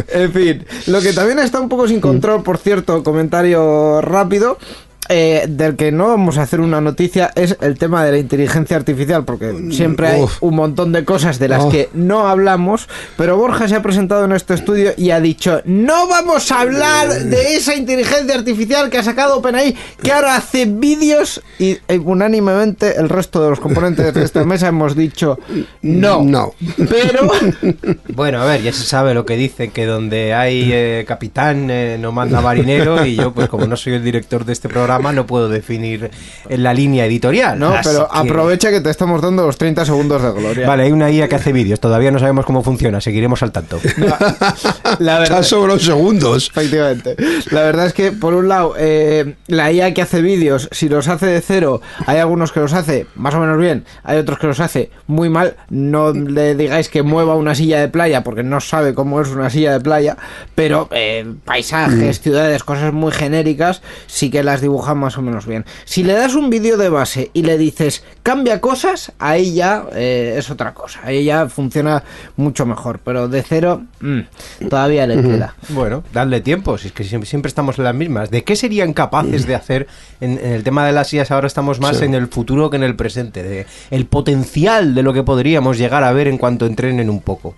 Speaker 1: En fin, lo que también está un poco sin control, por cierto, comentario rápido. Eh, del que no vamos a hacer una noticia es el tema de la inteligencia artificial, porque siempre hay
Speaker 2: Uf.
Speaker 1: un montón de cosas de las
Speaker 2: Oh.
Speaker 1: que no hablamos, pero Borja se ha presentado en este estudio y ha dicho, no vamos a hablar de esa inteligencia artificial que ha sacado OpenAI, que ahora hace vídeos y eh, unánimemente el resto de los componentes de esta mesa hemos dicho, no.
Speaker 2: No.
Speaker 1: Pero,
Speaker 3: Bueno, a ver, ya se sabe lo que dicen, que donde hay eh, capitán eh, no manda marinero y yo, pues como no soy el director de este programa, no puedo definir en la línea editorial.
Speaker 1: no,
Speaker 3: Así
Speaker 1: pero
Speaker 3: que-
Speaker 1: aprovecha que te estamos dando los 30 segundos de gloria.
Speaker 3: Vale, hay una IA que hace vídeos, todavía no sabemos cómo funciona, seguiremos al tanto.
Speaker 1: La verdad,
Speaker 2: sobre los segundos.
Speaker 1: Efectivamente. La verdad es que, por un lado, eh, la IA que hace vídeos, si los hace de cero, hay algunos que los hace más o menos bien, hay otros que los hace muy mal. No le digáis que mueva una silla de playa, porque no sabe cómo es una silla de playa, pero eh, paisajes, ciudades, cosas muy genéricas, sí que las más o menos bien. Si le das un vídeo de base y le dices cambia cosas, ahí ya eh, es otra cosa. Ahí ya funciona mucho mejor, pero de cero mm, todavía le queda.
Speaker 3: Bueno, dadle tiempo, si es que siempre, estamos en las mismas. ¿De qué serían capaces de hacer en, en el tema de las IAS? Ahora estamos más
Speaker 2: Sí.
Speaker 3: en el futuro que en el presente. De el potencial de lo que podríamos llegar a ver en cuanto entrenen un poco.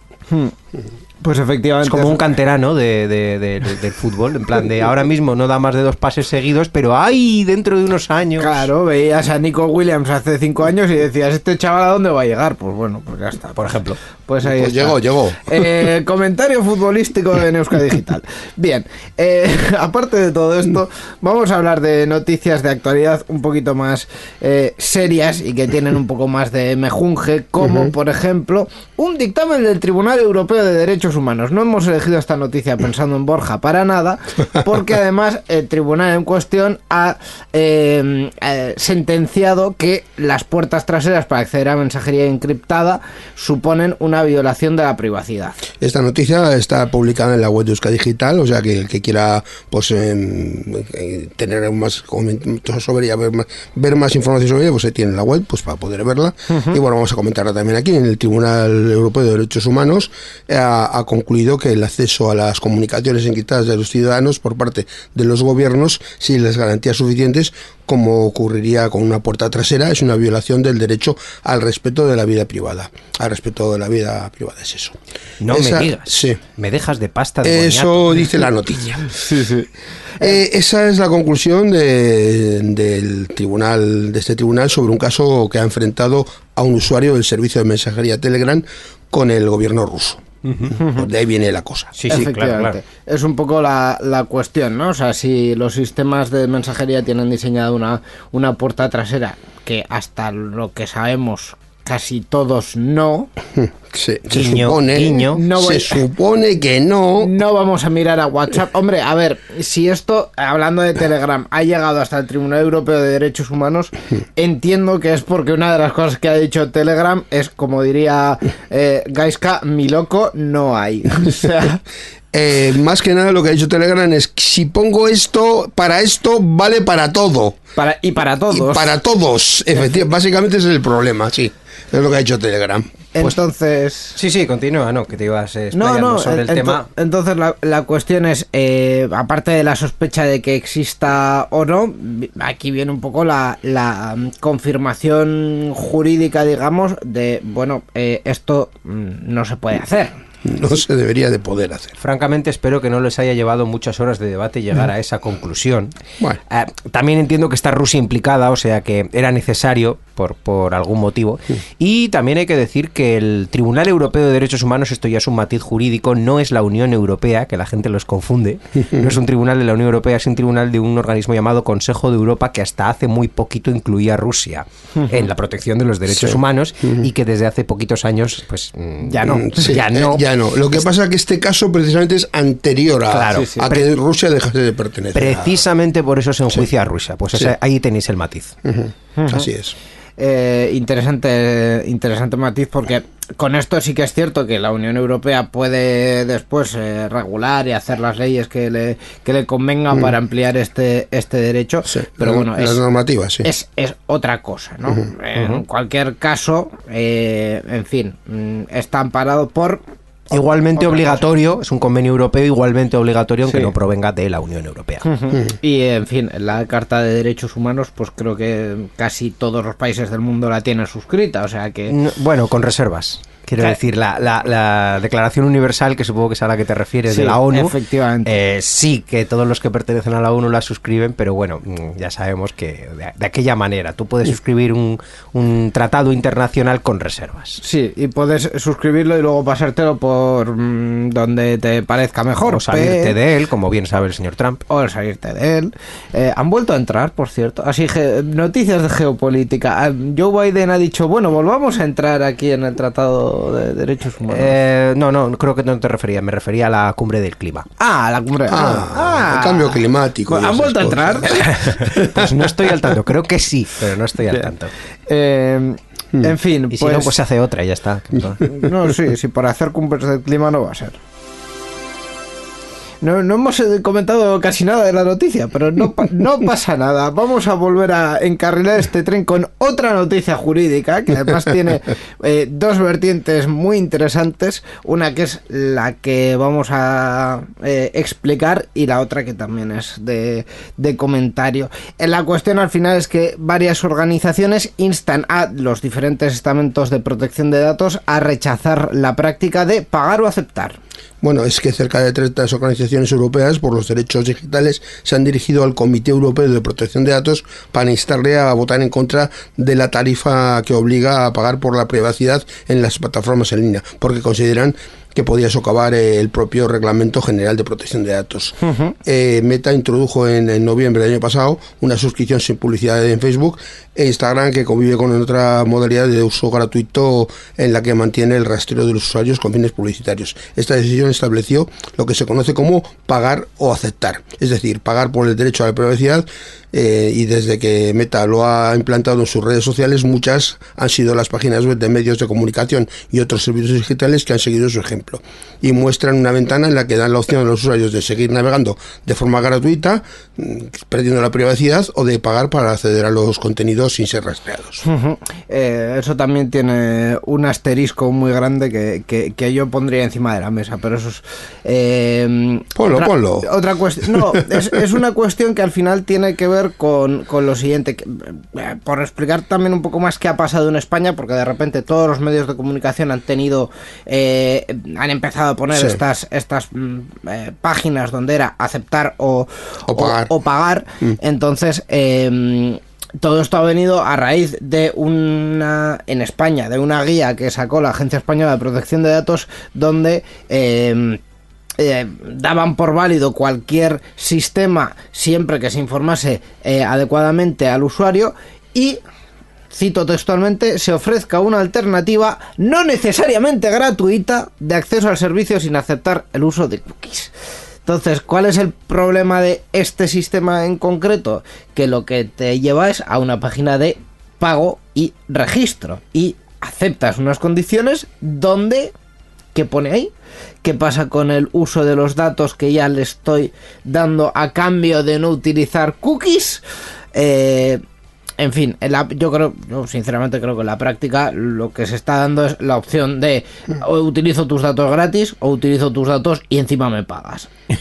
Speaker 1: Pues efectivamente.
Speaker 3: Es como un canterano de, de- de- de- del fútbol, en plan de ahora mismo no da más de dos pases seguidos, pero ¡ay! Dentro de unos años.
Speaker 1: Claro, veías a Nico Williams hace cinco años y decías, ¿este chaval a dónde va a llegar? Pues bueno, pues ya está.
Speaker 3: Por ejemplo.
Speaker 1: Pues ahí
Speaker 2: Pues
Speaker 1: está.
Speaker 2: llegó, llegó.
Speaker 1: Eh, comentario futbolístico en Euskadi Digital. Bien, eh, aparte de todo esto, vamos a hablar de noticias de actualidad un poquito más eh, serias y que tienen un poco más de mejunje, como por ejemplo un dictamen del Tribunal Europeo de Derechos Humanos. No hemos elegido esta noticia pensando en Borja para nada, porque además el tribunal en cuestión ha eh, eh, sentenciado que las puertas traseras para acceder a mensajería encriptada suponen una violación de la privacidad.
Speaker 2: Esta noticia está publicada en la web de Euska Digital, o sea que el que quiera pues em, eh, tener más comentarios sobre ella, ver más, ver más información sobre ella, pues ahí tiene la web pues para poder verla. Y bueno, vamos a comentarla también aquí. En el Tribunal Europeo de Derechos Humanos ha, ha concluido que el acceso a las comunicaciones encriptadas de los ciudadanos por parte de los gobiernos, sin las garantías suficientes, como ocurriría con una puerta trasera, es una violación del derecho al respeto de la vida privada. Al respeto de la vida privada es eso.
Speaker 3: No
Speaker 2: Esa-
Speaker 3: me digas.
Speaker 2: Sí.
Speaker 3: Me dejas de pasta de
Speaker 2: Eso
Speaker 3: boniato.
Speaker 2: dice la noticia. Eh, esa es la conclusión de- del tribunal, de este tribunal sobre un caso que ha enfrentado a un usuario del servicio de mensajería Telegram con el gobierno ruso. De ahí viene la cosa.
Speaker 3: Sí, sí, claro, claro.
Speaker 1: Es un poco la, la cuestión, ¿no? O sea, si los sistemas de mensajería tienen diseñado una, una puerta trasera, que hasta lo que sabemos casi todos no,
Speaker 2: Se, se
Speaker 3: Guiño,
Speaker 2: supone,
Speaker 3: guiño.
Speaker 1: No voy-
Speaker 2: se supone que no.
Speaker 1: no vamos a mirar a WhatsApp. Hombre, a ver, si esto, hablando de Telegram, ha llegado hasta el Tribunal Europeo de Derechos Humanos, entiendo que es porque una de las cosas que ha dicho Telegram es, como diría eh, Gaiska, mi loco no hay. O sea,
Speaker 2: Eh, más que nada lo que ha dicho Telegram es que si pongo esto, para esto vale para todo.
Speaker 1: para, y para
Speaker 2: Y
Speaker 1: todos.
Speaker 2: para todos. Efectivamente, básicamente ese es el problema, sí. Es lo que ha dicho Telegram.
Speaker 1: Entonces...
Speaker 3: Sí, sí, continúa, no, que te ibas eh,
Speaker 1: No, no,
Speaker 3: sobre el
Speaker 1: ento-
Speaker 3: tema.
Speaker 1: entonces la, la cuestión es, eh, aparte de la sospecha de que exista o no, aquí viene un poco la, la mm, confirmación jurídica, digamos, de, bueno, eh, esto mm, no se puede hacer.
Speaker 2: No se debería de poder hacer.
Speaker 3: Francamente espero que no les haya llevado muchas horas de debate llegar a esa conclusión.
Speaker 2: Bueno.
Speaker 3: Eh, también entiendo que está Rusia implicada, o sea que era necesario por, por algún motivo. Y también hay que decir que el Tribunal Europeo de Derechos Humanos, esto ya es un matiz jurídico, no es la Unión Europea, que la gente los confunde. No es un tribunal de la Unión Europea, es un tribunal de un organismo llamado Consejo de Europa que hasta hace muy poquito incluía a Rusia en la protección de los derechos
Speaker 2: Sí.
Speaker 3: humanos y que desde hace poquitos años, pues mm, ya no,
Speaker 2: sí,
Speaker 3: ya
Speaker 2: eh,
Speaker 3: no.
Speaker 2: ya no. Lo que pasa es que este caso precisamente es anterior a,
Speaker 3: Claro.
Speaker 2: que Rusia dejase de pertenecer.
Speaker 3: Precisamente por eso se enjuicia a Rusia. Pues ahí tenéis el matiz.
Speaker 2: Así es.
Speaker 1: Eh, interesante, interesante matiz porque con esto sí que es cierto que la Unión Europea puede después eh, regular y hacer las leyes que le, que le convenga para ampliar este, este derecho,
Speaker 2: Sí,
Speaker 1: pero
Speaker 2: la-
Speaker 1: bueno, es,
Speaker 2: sí.
Speaker 1: es, es otra cosa, ¿no? En cualquier caso, eh, en fin, mm, está amparado por...
Speaker 3: Igualmente
Speaker 1: otra
Speaker 3: obligatorio, es un convenio europeo igualmente obligatorio, aunque
Speaker 1: Sí.
Speaker 3: no provenga de la Unión Europea.
Speaker 1: Y en fin, la Carta de Derechos Humanos, pues creo que casi todos los países del mundo la tienen suscrita, o sea que...
Speaker 3: No, Bueno, con reservas. Quiero decir, la, la- la Declaración Universal, que supongo que es a la que te refieres,
Speaker 1: Sí,
Speaker 3: de la ONU,
Speaker 1: efectivamente.
Speaker 3: eh, sí que todos los que pertenecen a la ONU la suscriben, pero bueno, mm, ya sabemos que de, de aquella manera tú puedes suscribir un, un tratado internacional con reservas.
Speaker 1: Sí, y puedes suscribirlo y luego pasártelo por mm, donde te parezca mejor.
Speaker 3: O salirte
Speaker 1: pe-
Speaker 3: de él, como bien sabe el señor Trump.
Speaker 1: O salirte de él. Eh, han vuelto a entrar, por cierto. Así, ge- noticias de geopolítica. Ah, Joe Biden ha dicho, bueno, volvamos a entrar aquí en el Tratado de Derechos Humanos.
Speaker 3: Eh, no, no, creo que no te refería, me refería a la cumbre del clima.
Speaker 1: ah, la cumbre.
Speaker 2: Ah, el cambio climático.
Speaker 1: ¿Han vuelto a entrar?
Speaker 3: Pues no estoy al tanto, creo que sí, pero no estoy al tanto.
Speaker 1: Eh, En fin,
Speaker 3: Y si no, pues se hace otra y ya está.
Speaker 1: No, sí, sí, por hacer cumbres del clima no va a ser. No, no hemos eh, comentado casi nada de la noticia, pero no, no pasa nada. Vamos a volver a encarrilar este tren con otra noticia jurídica, que además tiene eh, dos vertientes muy interesantes. Una que es la que vamos a eh, explicar y la otra que también es de, de comentario. En la cuestión al final es que varias organizaciones instan a los diferentes estamentos de protección de datos a rechazar la práctica de pagar o aceptar.
Speaker 2: Bueno, es que cerca de 30 organizaciones europeas por los derechos digitales se han dirigido al Comité Europeo de Protección de Datos para instarle a votar en contra de la tarifa que obliga a pagar por la privacidad en las plataformas en línea, porque consideran que podía socavar el propio Reglamento General de Protección de Datos. Eh, Meta introdujo en, en noviembre del año pasado una suscripción sin publicidad en Facebook e Instagram que convive con otra modalidad de uso gratuito en la que mantiene el rastreo de los usuarios con fines publicitarios. Esta decisión estableció lo que se conoce como pagar o aceptar, es decir, pagar por el derecho a la privacidad eh, y desde que Meta lo ha implantado en sus redes sociales, muchas han sido las páginas web de medios de comunicación y otros servicios digitales que han seguido su ejemplo y muestran una ventana en la que dan la opción a los usuarios de seguir navegando de forma gratuita, mm, perdiendo la privacidad, o de pagar para acceder a los contenidos sin ser rastreados.
Speaker 1: Eh, eso también tiene un asterisco muy grande que, que- que yo pondría encima de la mesa, pero eso es... eh,
Speaker 2: Ponlo,
Speaker 1: otra,
Speaker 2: ponlo.
Speaker 1: Otra cuestión... No, es, es una cuestión que al final tiene que ver con, con lo siguiente. que, eh, por explicar también un poco más qué ha pasado en España, porque de repente todos los medios de comunicación han tenido... eh, han empezado a poner
Speaker 2: Sí.
Speaker 1: estas, estas mm, eh, páginas donde era aceptar o,
Speaker 2: O pagar.
Speaker 1: o pagar.
Speaker 2: Mm.
Speaker 1: Entonces... eh, todo esto ha venido a raíz de una, en España, de una guía que sacó la Agencia Española de Protección de Datos, donde eh, eh, daban por válido cualquier sistema siempre que se informase eh, adecuadamente al usuario y cito textualmente, se ofrezca una alternativa no necesariamente gratuita de acceso al servicio sin aceptar el uso de cookies. Entonces, ¿cuál es el problema de este sistema en concreto? Que lo que te lleva es a una página de pago y registro. Y aceptas unas condiciones donde... ¿Qué pone ahí? ¿Qué pasa con el uso de los datos que ya le estoy dando a cambio de no utilizar cookies? Eh, en fin, en la- yo creo, yo sinceramente creo que en la práctica lo que se está dando es la opción de o utilizo tus datos gratis o utilizo tus datos y encima me pagas.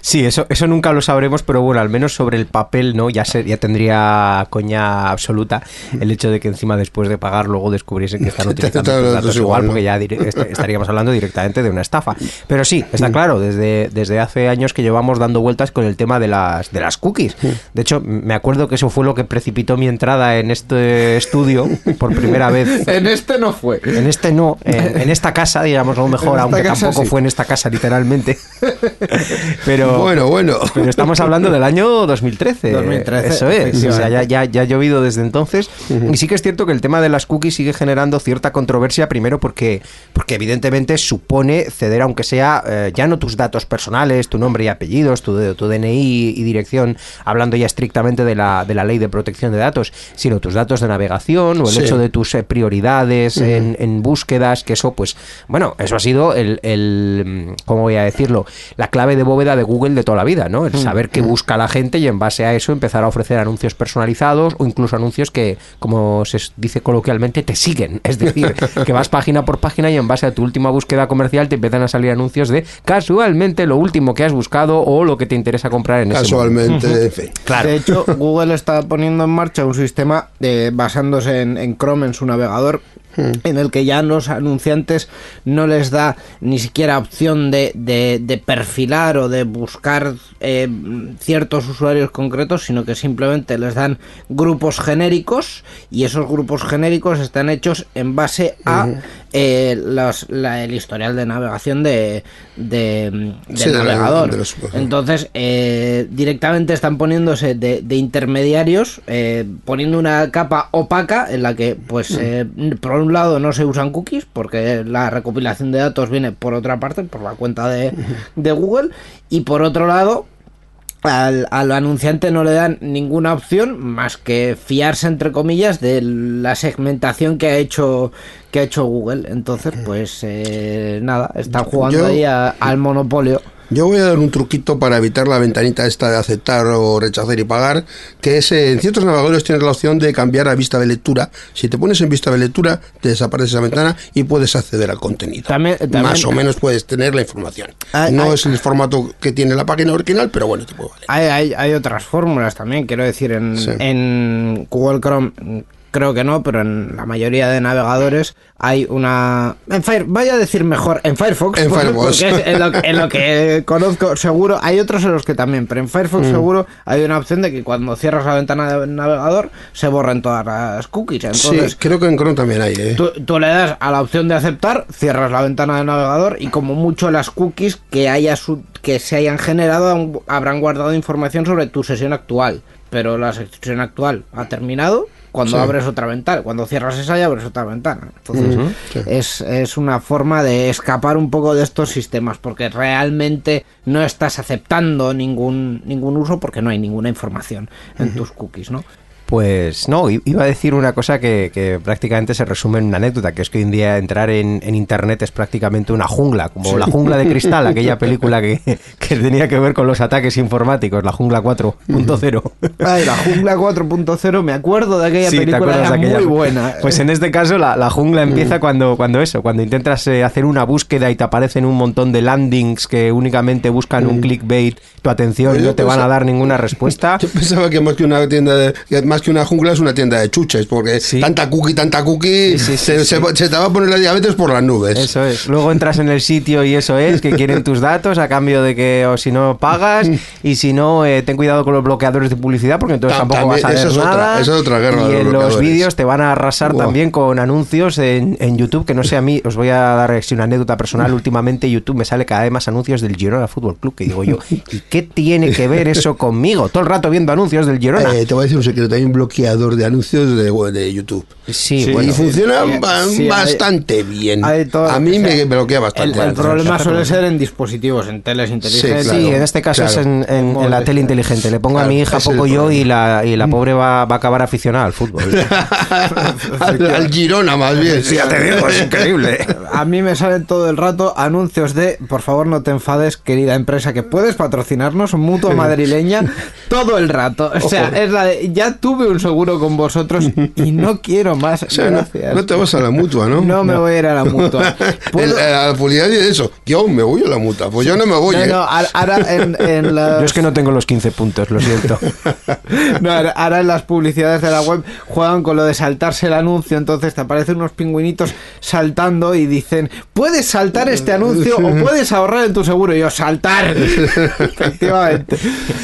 Speaker 3: Sí, eso, eso nunca lo sabremos, pero bueno, al menos sobre el papel, ¿no? Ya, se, ya tendría coña absoluta el hecho de que encima después de pagar luego descubriesen que están utilizando
Speaker 2: Todos
Speaker 3: tus
Speaker 2: los
Speaker 3: datos
Speaker 2: igual,
Speaker 3: porque ya dire- est- estaríamos hablando directamente de una estafa. Pero sí, está claro, desde, desde hace años que llevamos dando vueltas con el tema de las, de las cookies. De hecho, me acuerdo que eso fue lo que precipitó facilitó mi entrada en este estudio por primera vez.
Speaker 1: En este no fue.
Speaker 3: En este no, en, en esta casa, digamos, lo mejor, aunque
Speaker 1: casa
Speaker 3: tampoco
Speaker 1: sí.
Speaker 3: fue en esta casa literalmente. Pero,
Speaker 2: Bueno, bueno.
Speaker 3: pero estamos hablando del año 2013.
Speaker 1: 2013,
Speaker 3: Eso es. O sea, ya, ya, ya ha llovido desde entonces. Y sí que es cierto que el tema de las cookies sigue generando cierta controversia, primero porque, porque evidentemente supone ceder, aunque sea eh, ya no tus datos personales, tu nombre y apellidos, tu, tu DNI y dirección, hablando ya estrictamente de la, de la ley de protección de datos, sino tus datos de navegación o el
Speaker 2: Sí.
Speaker 3: hecho de tus eh, prioridades en, en búsquedas, que eso, pues, bueno, eso ha sido el, el, mm, ¿cómo voy a decirlo? La clave de bóveda de Google de toda la vida, ¿no? El saber qué busca la gente y en base a eso empezar a ofrecer anuncios personalizados o incluso anuncios que, como se dice coloquialmente, te siguen. Es decir, que vas página por página y en base a tu última búsqueda comercial te empiezan a salir anuncios de casualmente lo último que has buscado o lo que te interesa comprar en ese momento.
Speaker 2: Casualmente, en fin.
Speaker 3: Claro.
Speaker 1: De hecho, Google está poniendo en marcha un sistema eh, basándose en, en Chrome, en su navegador, en el que ya los anunciantes no les da ni siquiera opción de, de- de perfilar o de buscar eh, ciertos usuarios concretos, sino que simplemente les dan grupos genéricos y esos grupos genéricos están hechos en base a eh, los- la- el historial de navegación de, de- del
Speaker 2: Sí,
Speaker 1: navegador.
Speaker 2: de los-
Speaker 1: Entonces, eh, directamente están poniéndose de, de intermediarios, eh, poniendo una capa opaca en la que, pues, por un lado no se usan cookies, porque la recopilación de datos viene por otra parte, por la cuenta de, de Google, y por otro lado, al, al anunciante no le dan ninguna opción más que fiarse entre comillas de la segmentación que ha hecho que ha hecho Google. Entonces pues eh, nada están jugando
Speaker 2: Yo-
Speaker 1: ahí a- al monopolio
Speaker 2: Yo voy a dar un truquito para evitar la ventanita esta de aceptar o rechazar y pagar, que es eh, en ciertos navegadores tienes la opción de cambiar a vista de lectura. Si te pones en vista de lectura, te desaparece esa ventana y puedes acceder al contenido.
Speaker 1: También- también-
Speaker 2: Más o menos puedes tener la información.
Speaker 1: Hay-
Speaker 2: no
Speaker 1: hay-
Speaker 2: es el formato que tiene la página original, pero bueno, te puede valer.
Speaker 1: Hay, hay, otras fórmulas también, quiero decir, en,
Speaker 2: Sí.
Speaker 1: en Google Chrome creo que no, pero en la mayoría de navegadores hay una... En Fire, vaya a decir mejor, en Firefox,
Speaker 2: En
Speaker 1: porque-
Speaker 2: Firefox.
Speaker 1: porque en lo, en lo que conozco seguro, hay otros en los que también, pero en Firefox
Speaker 2: Mm.
Speaker 1: seguro hay una opción de que cuando cierras la ventana del navegador se borren todas las cookies. Entonces,
Speaker 2: sí, creo que en Chrome también hay, ¿eh?
Speaker 1: Tú, tú le das a la opción de aceptar, cierras la ventana del navegador y como mucho las cookies que haya su- que se hayan generado habrán guardado información sobre tu sesión actual. Pero la sesión actual ha terminado cuando
Speaker 2: Sí.
Speaker 1: abres otra ventana. Cuando cierras esa ya abres otra ventana. Entonces
Speaker 2: sí.
Speaker 1: es, es una forma de escapar un poco de estos sistemas porque realmente no estás aceptando ningún, ningún uso porque no hay ninguna información en tus cookies, ¿no?
Speaker 3: Pues no, iba a decir una cosa que, que prácticamente se resume en una anécdota, que es que hoy en día entrar en, en internet es prácticamente una jungla, como la jungla de cristal, aquella película que, que tenía que ver con los ataques informáticos, la jungla 4.0.
Speaker 1: Ay, la jungla 4.0, me acuerdo de aquella
Speaker 3: Sí, ¿te
Speaker 1: película, era
Speaker 3: de aquella?
Speaker 1: muy buena.
Speaker 3: Pues en este caso la, la jungla empieza cuando, cuando eso, cuando intentas eh, hacer una búsqueda y te aparecen un montón de landings que únicamente buscan un clickbait, tu atención y
Speaker 2: Yo
Speaker 3: no te van a dar ninguna respuesta.
Speaker 2: Yo pensaba que más que una tienda de, que más que una jungla es una tienda de chuches, porque
Speaker 3: Sí.
Speaker 2: tanta cookie, tanta cookie,
Speaker 3: Sí, sí,
Speaker 2: se, se se te va a poner la diabetes por las nubes.
Speaker 3: Eso es. Luego entras en el sitio y eso es, que quieren tus datos a cambio de que, o si no, pagas. Y si no, eh, ten cuidado con los bloqueadores de publicidad, porque entonces
Speaker 2: Tam-
Speaker 3: tampoco vas a ver
Speaker 2: es otra-
Speaker 3: nada.
Speaker 2: esa es otra guerra
Speaker 3: y
Speaker 2: de los
Speaker 3: en los vídeos te van a arrasar también con anuncios en, en YouTube, que no sé a mí, os voy a dar así una anécdota personal. Últimamente YouTube me sale cada vez más anuncios del Girona Fútbol Club, que digo yo, ¿y qué tiene que ver eso conmigo? Todo el rato viendo anuncios del Girona.
Speaker 2: Eh, te voy a decir un secreto, hay un bloqueador de anuncios de, de YouTube.
Speaker 3: sí,
Speaker 1: sí,
Speaker 3: bueno.
Speaker 2: y funciona
Speaker 1: sí,
Speaker 2: ba-
Speaker 1: sí, hay-
Speaker 2: bastante bien.
Speaker 1: hay todo
Speaker 2: a mí me bloquea
Speaker 1: El,
Speaker 2: bastante.
Speaker 1: el problema suele ser en dispositivos, en teles inteligentes.
Speaker 2: claro.
Speaker 3: Sí, en este caso
Speaker 2: claro.
Speaker 3: es en, en- en la tele inteligente. Le pongo a mi hija
Speaker 2: el
Speaker 3: poco yo y la, y la pobre va, va a acabar aficionada al fútbol.
Speaker 2: al, al Girona más bien.
Speaker 3: Sí, ya te digo, es increíble.
Speaker 1: A mí me salen todo el rato anuncios de, por favor no te enfades, querida empresa, que puedes patrocinarnos, mutua madrileña, todo el rato. O sea, es la de, ya tuve un seguro con vosotros y no quiero más.
Speaker 2: O sea, no,
Speaker 1: Gracias.
Speaker 2: no te vas a la mutua, ¿no?
Speaker 1: No me voy a ir a la mutua. ¿Puedo-
Speaker 2: El- a la publicidad dice eso. Yo me voy a la mutua. Pues yo no me voy.
Speaker 1: No,
Speaker 2: ¿eh?
Speaker 1: no, ahora- ahora en, en las-
Speaker 3: Yo es que no tengo los 15 puntos, lo siento.
Speaker 1: No, ahora- en las publicidades de la web juegan con lo de saltarse el anuncio, entonces te aparecen unos pingüinitos saltando y dicen, puedes saltar este anuncio o puedes ahorrar en tu seguro. Y yo, saltar. Efectivamente.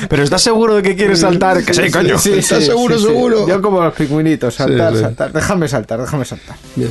Speaker 3: Pero ¿estás seguro de que quieres saltar? Que sí, coño.
Speaker 1: Sí, sí,
Speaker 2: ¿Estás
Speaker 1: sí,
Speaker 2: seguro
Speaker 1: sí.
Speaker 2: Seguro.
Speaker 1: Yo como los pingüinitos, saltar, saltar. Déjame saltar, déjame saltar.
Speaker 2: Bien.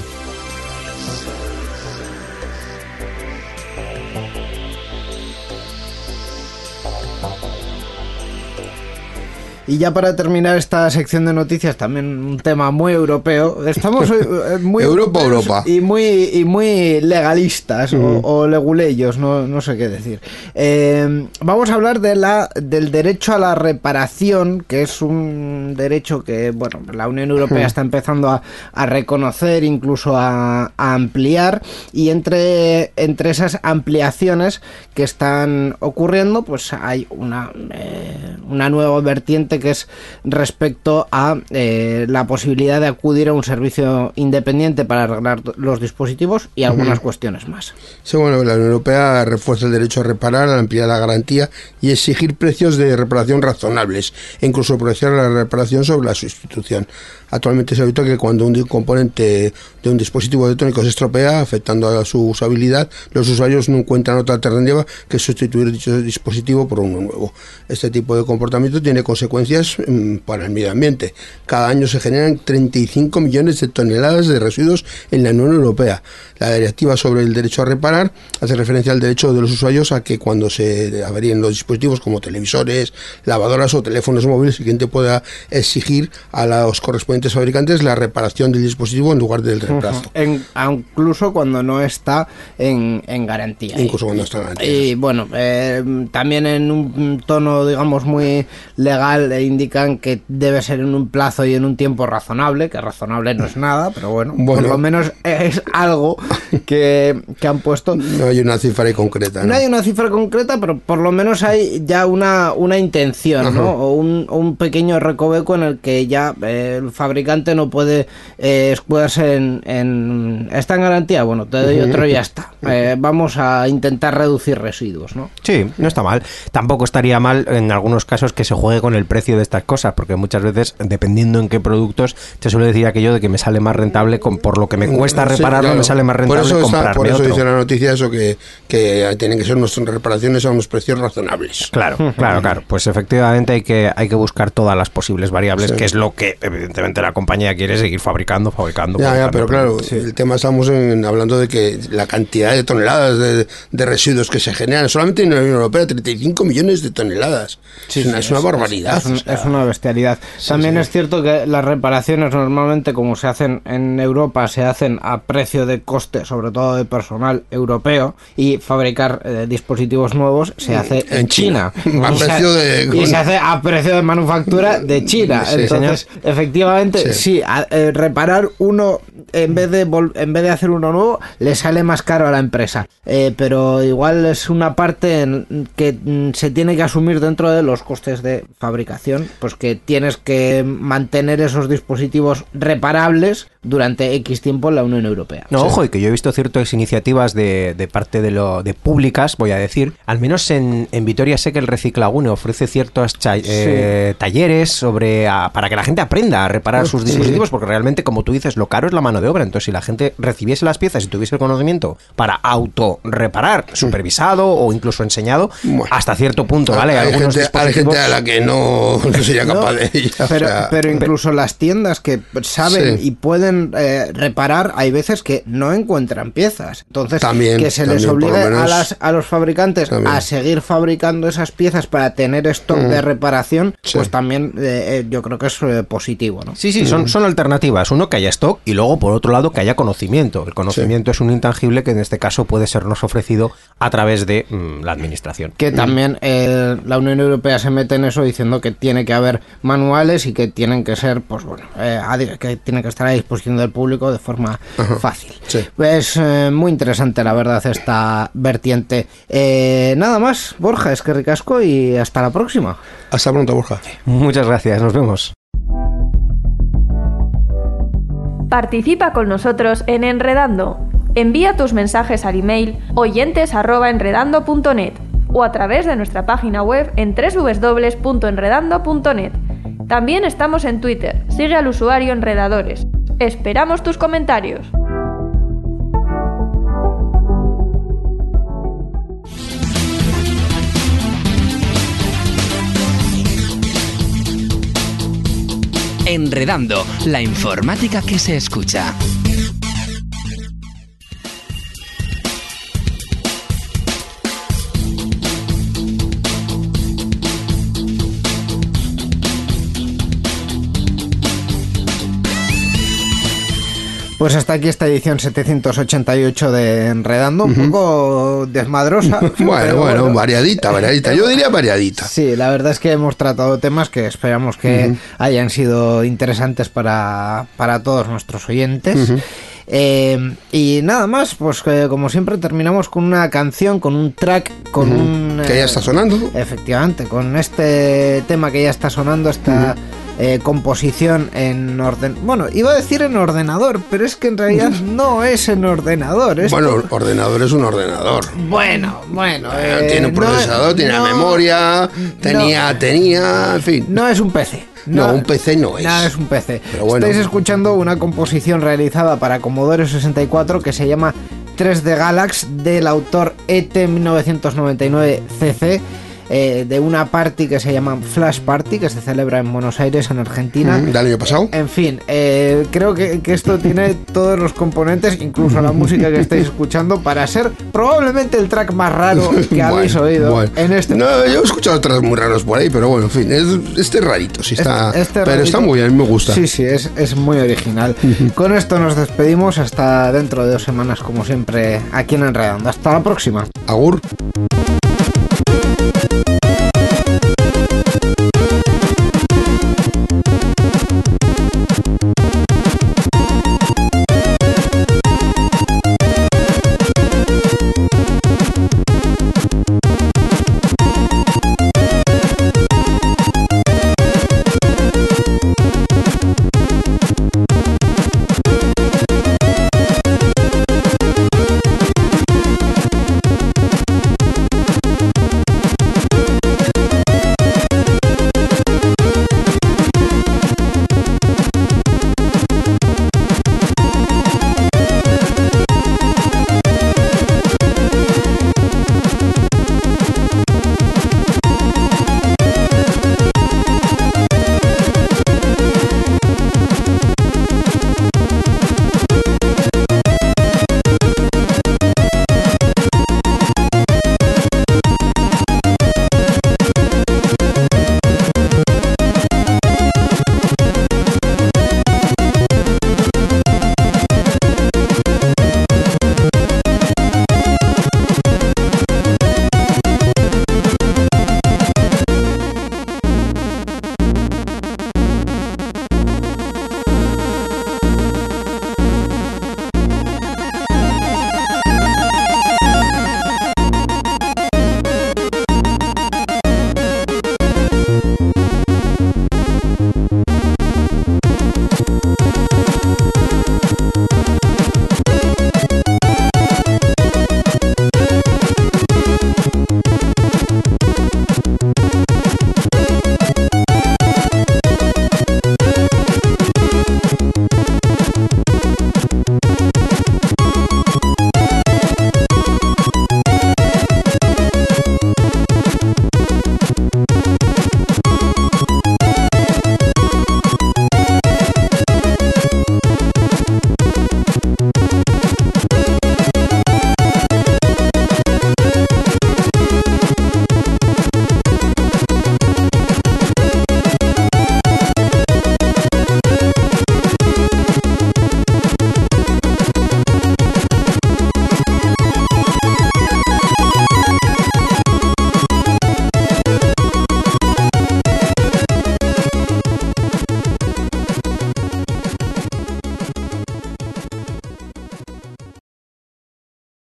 Speaker 1: Y ya para terminar esta sección de noticias, también un tema muy europeo. Estamos eh, muy
Speaker 2: Europa, Europa.
Speaker 1: Y muy, y muy legalistas o, o leguleyos, no, no sé qué decir. Eh, vamos a hablar de la, del derecho a la reparación, que es un derecho que bueno, la Unión Europea está empezando a, a reconocer, incluso a, a ampliar. Y entre, entre esas ampliaciones que están ocurriendo, pues hay una, eh, una nueva vertiente que es respecto a eh, la posibilidad de acudir a un servicio independiente para arreglar los dispositivos y algunas cuestiones más.
Speaker 2: Sí, bueno, la Unión Europea refuerza el derecho a reparar, al ampliar la garantía y exigir precios de reparación razonables e incluso preciar la reparación sobre la sustitución. Actualmente se habitual que cuando un componente de un dispositivo electrónico se estropea, afectando a su usabilidad, los usuarios no encuentran otra alternativa que sustituir dicho dispositivo por uno nuevo. Este tipo de comportamiento tiene consecuencias mm, para el medio ambiente. Cada año se generan 35 millones de toneladas de residuos en la Unión Europea. La directiva sobre el derecho a reparar hace referencia al derecho de los usuarios a que cuando se averíen los dispositivos como televisores, lavadoras o teléfonos móviles, el cliente pueda exigir a los correspondientes fabricantes la reparación del dispositivo en lugar del reemplazo.
Speaker 1: En- incluso cuando no está en, en garantía.
Speaker 2: Incluso cuando está en garantía.
Speaker 1: Y bueno, eh, también en un tono, digamos, muy legal, indican que debe ser en un plazo y en un tiempo razonable, que razonable no es nada, pero bueno, por lo menos es algo que, que han puesto.
Speaker 2: No hay una cifra concreta. ¿no?
Speaker 1: No hay una cifra concreta, pero por lo menos hay ya una, una intención, ¿no? O un, un pequeño recoveco en el que ya eh, el fabricante no puede eh, escudarse en, en- ¿Está en garantía? Bueno, te doy otro y ya está. Eh, vamos a intentar reducir residuos, ¿no?
Speaker 3: Sí, no está mal. Tampoco estaría mal en algunos casos que se juegue con el precio de estas cosas, porque muchas veces, dependiendo en qué productos, se suele decir aquello de que me sale más rentable con, por lo que me cuesta
Speaker 2: Sí,
Speaker 3: repararlo,
Speaker 2: claro.
Speaker 3: me sale más rentable
Speaker 2: por eso está-
Speaker 3: comprarme
Speaker 2: por eso
Speaker 3: otro.
Speaker 2: dice la noticia eso que, que tienen que ser nuestras reparaciones a unos precios razonables.
Speaker 3: Claro, claro, claro. Pues efectivamente hay que, hay que buscar todas las posibles variables,
Speaker 2: Sí.
Speaker 3: que es lo que evidentemente la compañía quiere seguir fabricando, fabricando.
Speaker 2: Ya, ya,
Speaker 3: fabricando
Speaker 2: pero claro, el tema estamos en- hablando de que la cantidad de toneladas de, de residuos que se generan solamente en la Unión Europea, 35 millones de toneladas. es, una, es una barbaridad.
Speaker 1: Es,
Speaker 2: o sea,
Speaker 1: es una bestialidad. También es cierto que las reparaciones normalmente, como se hacen en Europa, se hacen a precio de coste, sobre todo de personal europeo, y fabricar eh, dispositivos nuevos se hace en,
Speaker 2: en
Speaker 1: China.
Speaker 2: China. A
Speaker 1: Y se-
Speaker 2: precio de-
Speaker 1: Y se hace a precio de manufactura de China.
Speaker 2: Sí,
Speaker 1: Entonces, efectivamente,
Speaker 2: Sí.
Speaker 1: a- eh, reparar uno en vez de vol- en vez de hacer uno nuevo le sale más caro a la empresa. Eh, pero igual es una parte en que mm, se tiene que asumir dentro de los costes de fabricación, pues que tienes que mantener esos dispositivos reparables durante X tiempo en la Unión Europea.
Speaker 3: No, ojo, y que yo he visto ciertas iniciativas de, de parte de lo de públicas, voy a decir, al menos en, en Vitoria sé que el Reciclagune ofrece ciertos cha- eh, talleres sobre a- para que la gente aprenda a reparar sus dispositivos, porque realmente, como tú dices, lo caro es la mano de obra. Entonces, si la gente recibiese las piezas y tuviese el conocimiento para auto reparar, supervisado o incluso enseñado,
Speaker 2: Bueno.
Speaker 3: hasta cierto punto, ¿vale?
Speaker 2: hay,
Speaker 3: Algunos
Speaker 2: gente, hay gente a la que no, no sería
Speaker 1: No,
Speaker 2: capaz de ella. o
Speaker 1: pero,
Speaker 2: sea,
Speaker 1: pero incluso las tiendas que saben
Speaker 2: Sí.
Speaker 1: y pueden eh, reparar, hay veces que no encuentran piezas. Entonces,
Speaker 2: También,
Speaker 1: que se les
Speaker 2: también,
Speaker 1: obligue a, las, a los fabricantes
Speaker 2: También.
Speaker 1: a seguir fabricando esas piezas para tener stock de reparación,
Speaker 2: Sí.
Speaker 1: pues también eh, eh, yo creo que es eh, positivo, ¿no?
Speaker 3: Sí, sí, son, son alternativas. Uno, que haya stock y luego, por otro lado, que haya conocimiento. El conocimiento es un intangible que en este caso puede sernos ofrecido a través de mm, la administración.
Speaker 1: Que también eh, la Unión Europea se mete en eso diciendo que tiene que haber manuales y que tienen que ser, pues bueno, eh, a que tienen que estar a disposición del público de forma fácil.
Speaker 2: Sí.
Speaker 1: Es eh, muy interesante, la verdad, esta vertiente. Eh, nada más, Borja, es que ricasco y hasta la próxima.
Speaker 2: Hasta pronto, Borja.
Speaker 3: Muchas gracias, nos vemos.
Speaker 6: Participa con nosotros en Enredando. Envía tus mensajes al email oyentes@enredando.net o a través de nuestra página web en www.enredando.net. También estamos en Twitter. Sigue al usuario Enredadores. Esperamos tus comentarios.
Speaker 7: Enredando, la informática que se escucha.
Speaker 1: Pues hasta aquí esta edición 788 de Enredando, un poco desmadrosa.
Speaker 2: Bueno, bueno, variadita, variadita. Yo diría variadita.
Speaker 1: Sí, la verdad es que hemos tratado temas que esperamos que hayan sido interesantes para, para todos nuestros oyentes. Eh, y nada más, pues que como siempre terminamos con una canción, con un track, con un...
Speaker 2: Que ya
Speaker 1: eh,
Speaker 2: está sonando.
Speaker 1: Efectivamente, con este tema que ya está sonando, esta eh, composición en orden... Bueno, iba a decir en ordenador, pero es que en realidad no es en ordenador.
Speaker 2: Bueno, ordenador es un ordenador.
Speaker 1: bueno, bueno.
Speaker 2: Eh,
Speaker 1: eh,
Speaker 2: tiene un
Speaker 1: no-
Speaker 2: procesador, tiene
Speaker 1: no-
Speaker 2: memoria, tenía, tenía, en fin.
Speaker 1: No es un PC.
Speaker 2: No, un PC no es.
Speaker 1: Nada, es un PC.
Speaker 2: Pero bueno.
Speaker 1: Estáis escuchando una composición realizada para Commodore 64 que se llama 3D Galax del autor E ET 1999CC. Eh, de una party que se llama Flash Party que se celebra en Buenos Aires en Argentina
Speaker 2: Mm, del año pasado.
Speaker 1: en fin, eh, creo que, que esto tiene todos los componentes, incluso la música que estáis escuchando, para ser probablemente el track más raro que habéis
Speaker 2: Bueno,
Speaker 1: oído
Speaker 2: bueno.
Speaker 1: en este
Speaker 2: No, yo he escuchado otras muy raros por ahí, pero bueno, en fin, es, este es rarito, sí está.
Speaker 1: Este- este
Speaker 2: pero
Speaker 1: rarito-
Speaker 2: está muy bien, me gusta.
Speaker 1: Sí, sí, es, es muy original. Con esto nos despedimos hasta dentro de dos semanas, como siempre, aquí en Enredando. Hasta la próxima.
Speaker 2: Agur.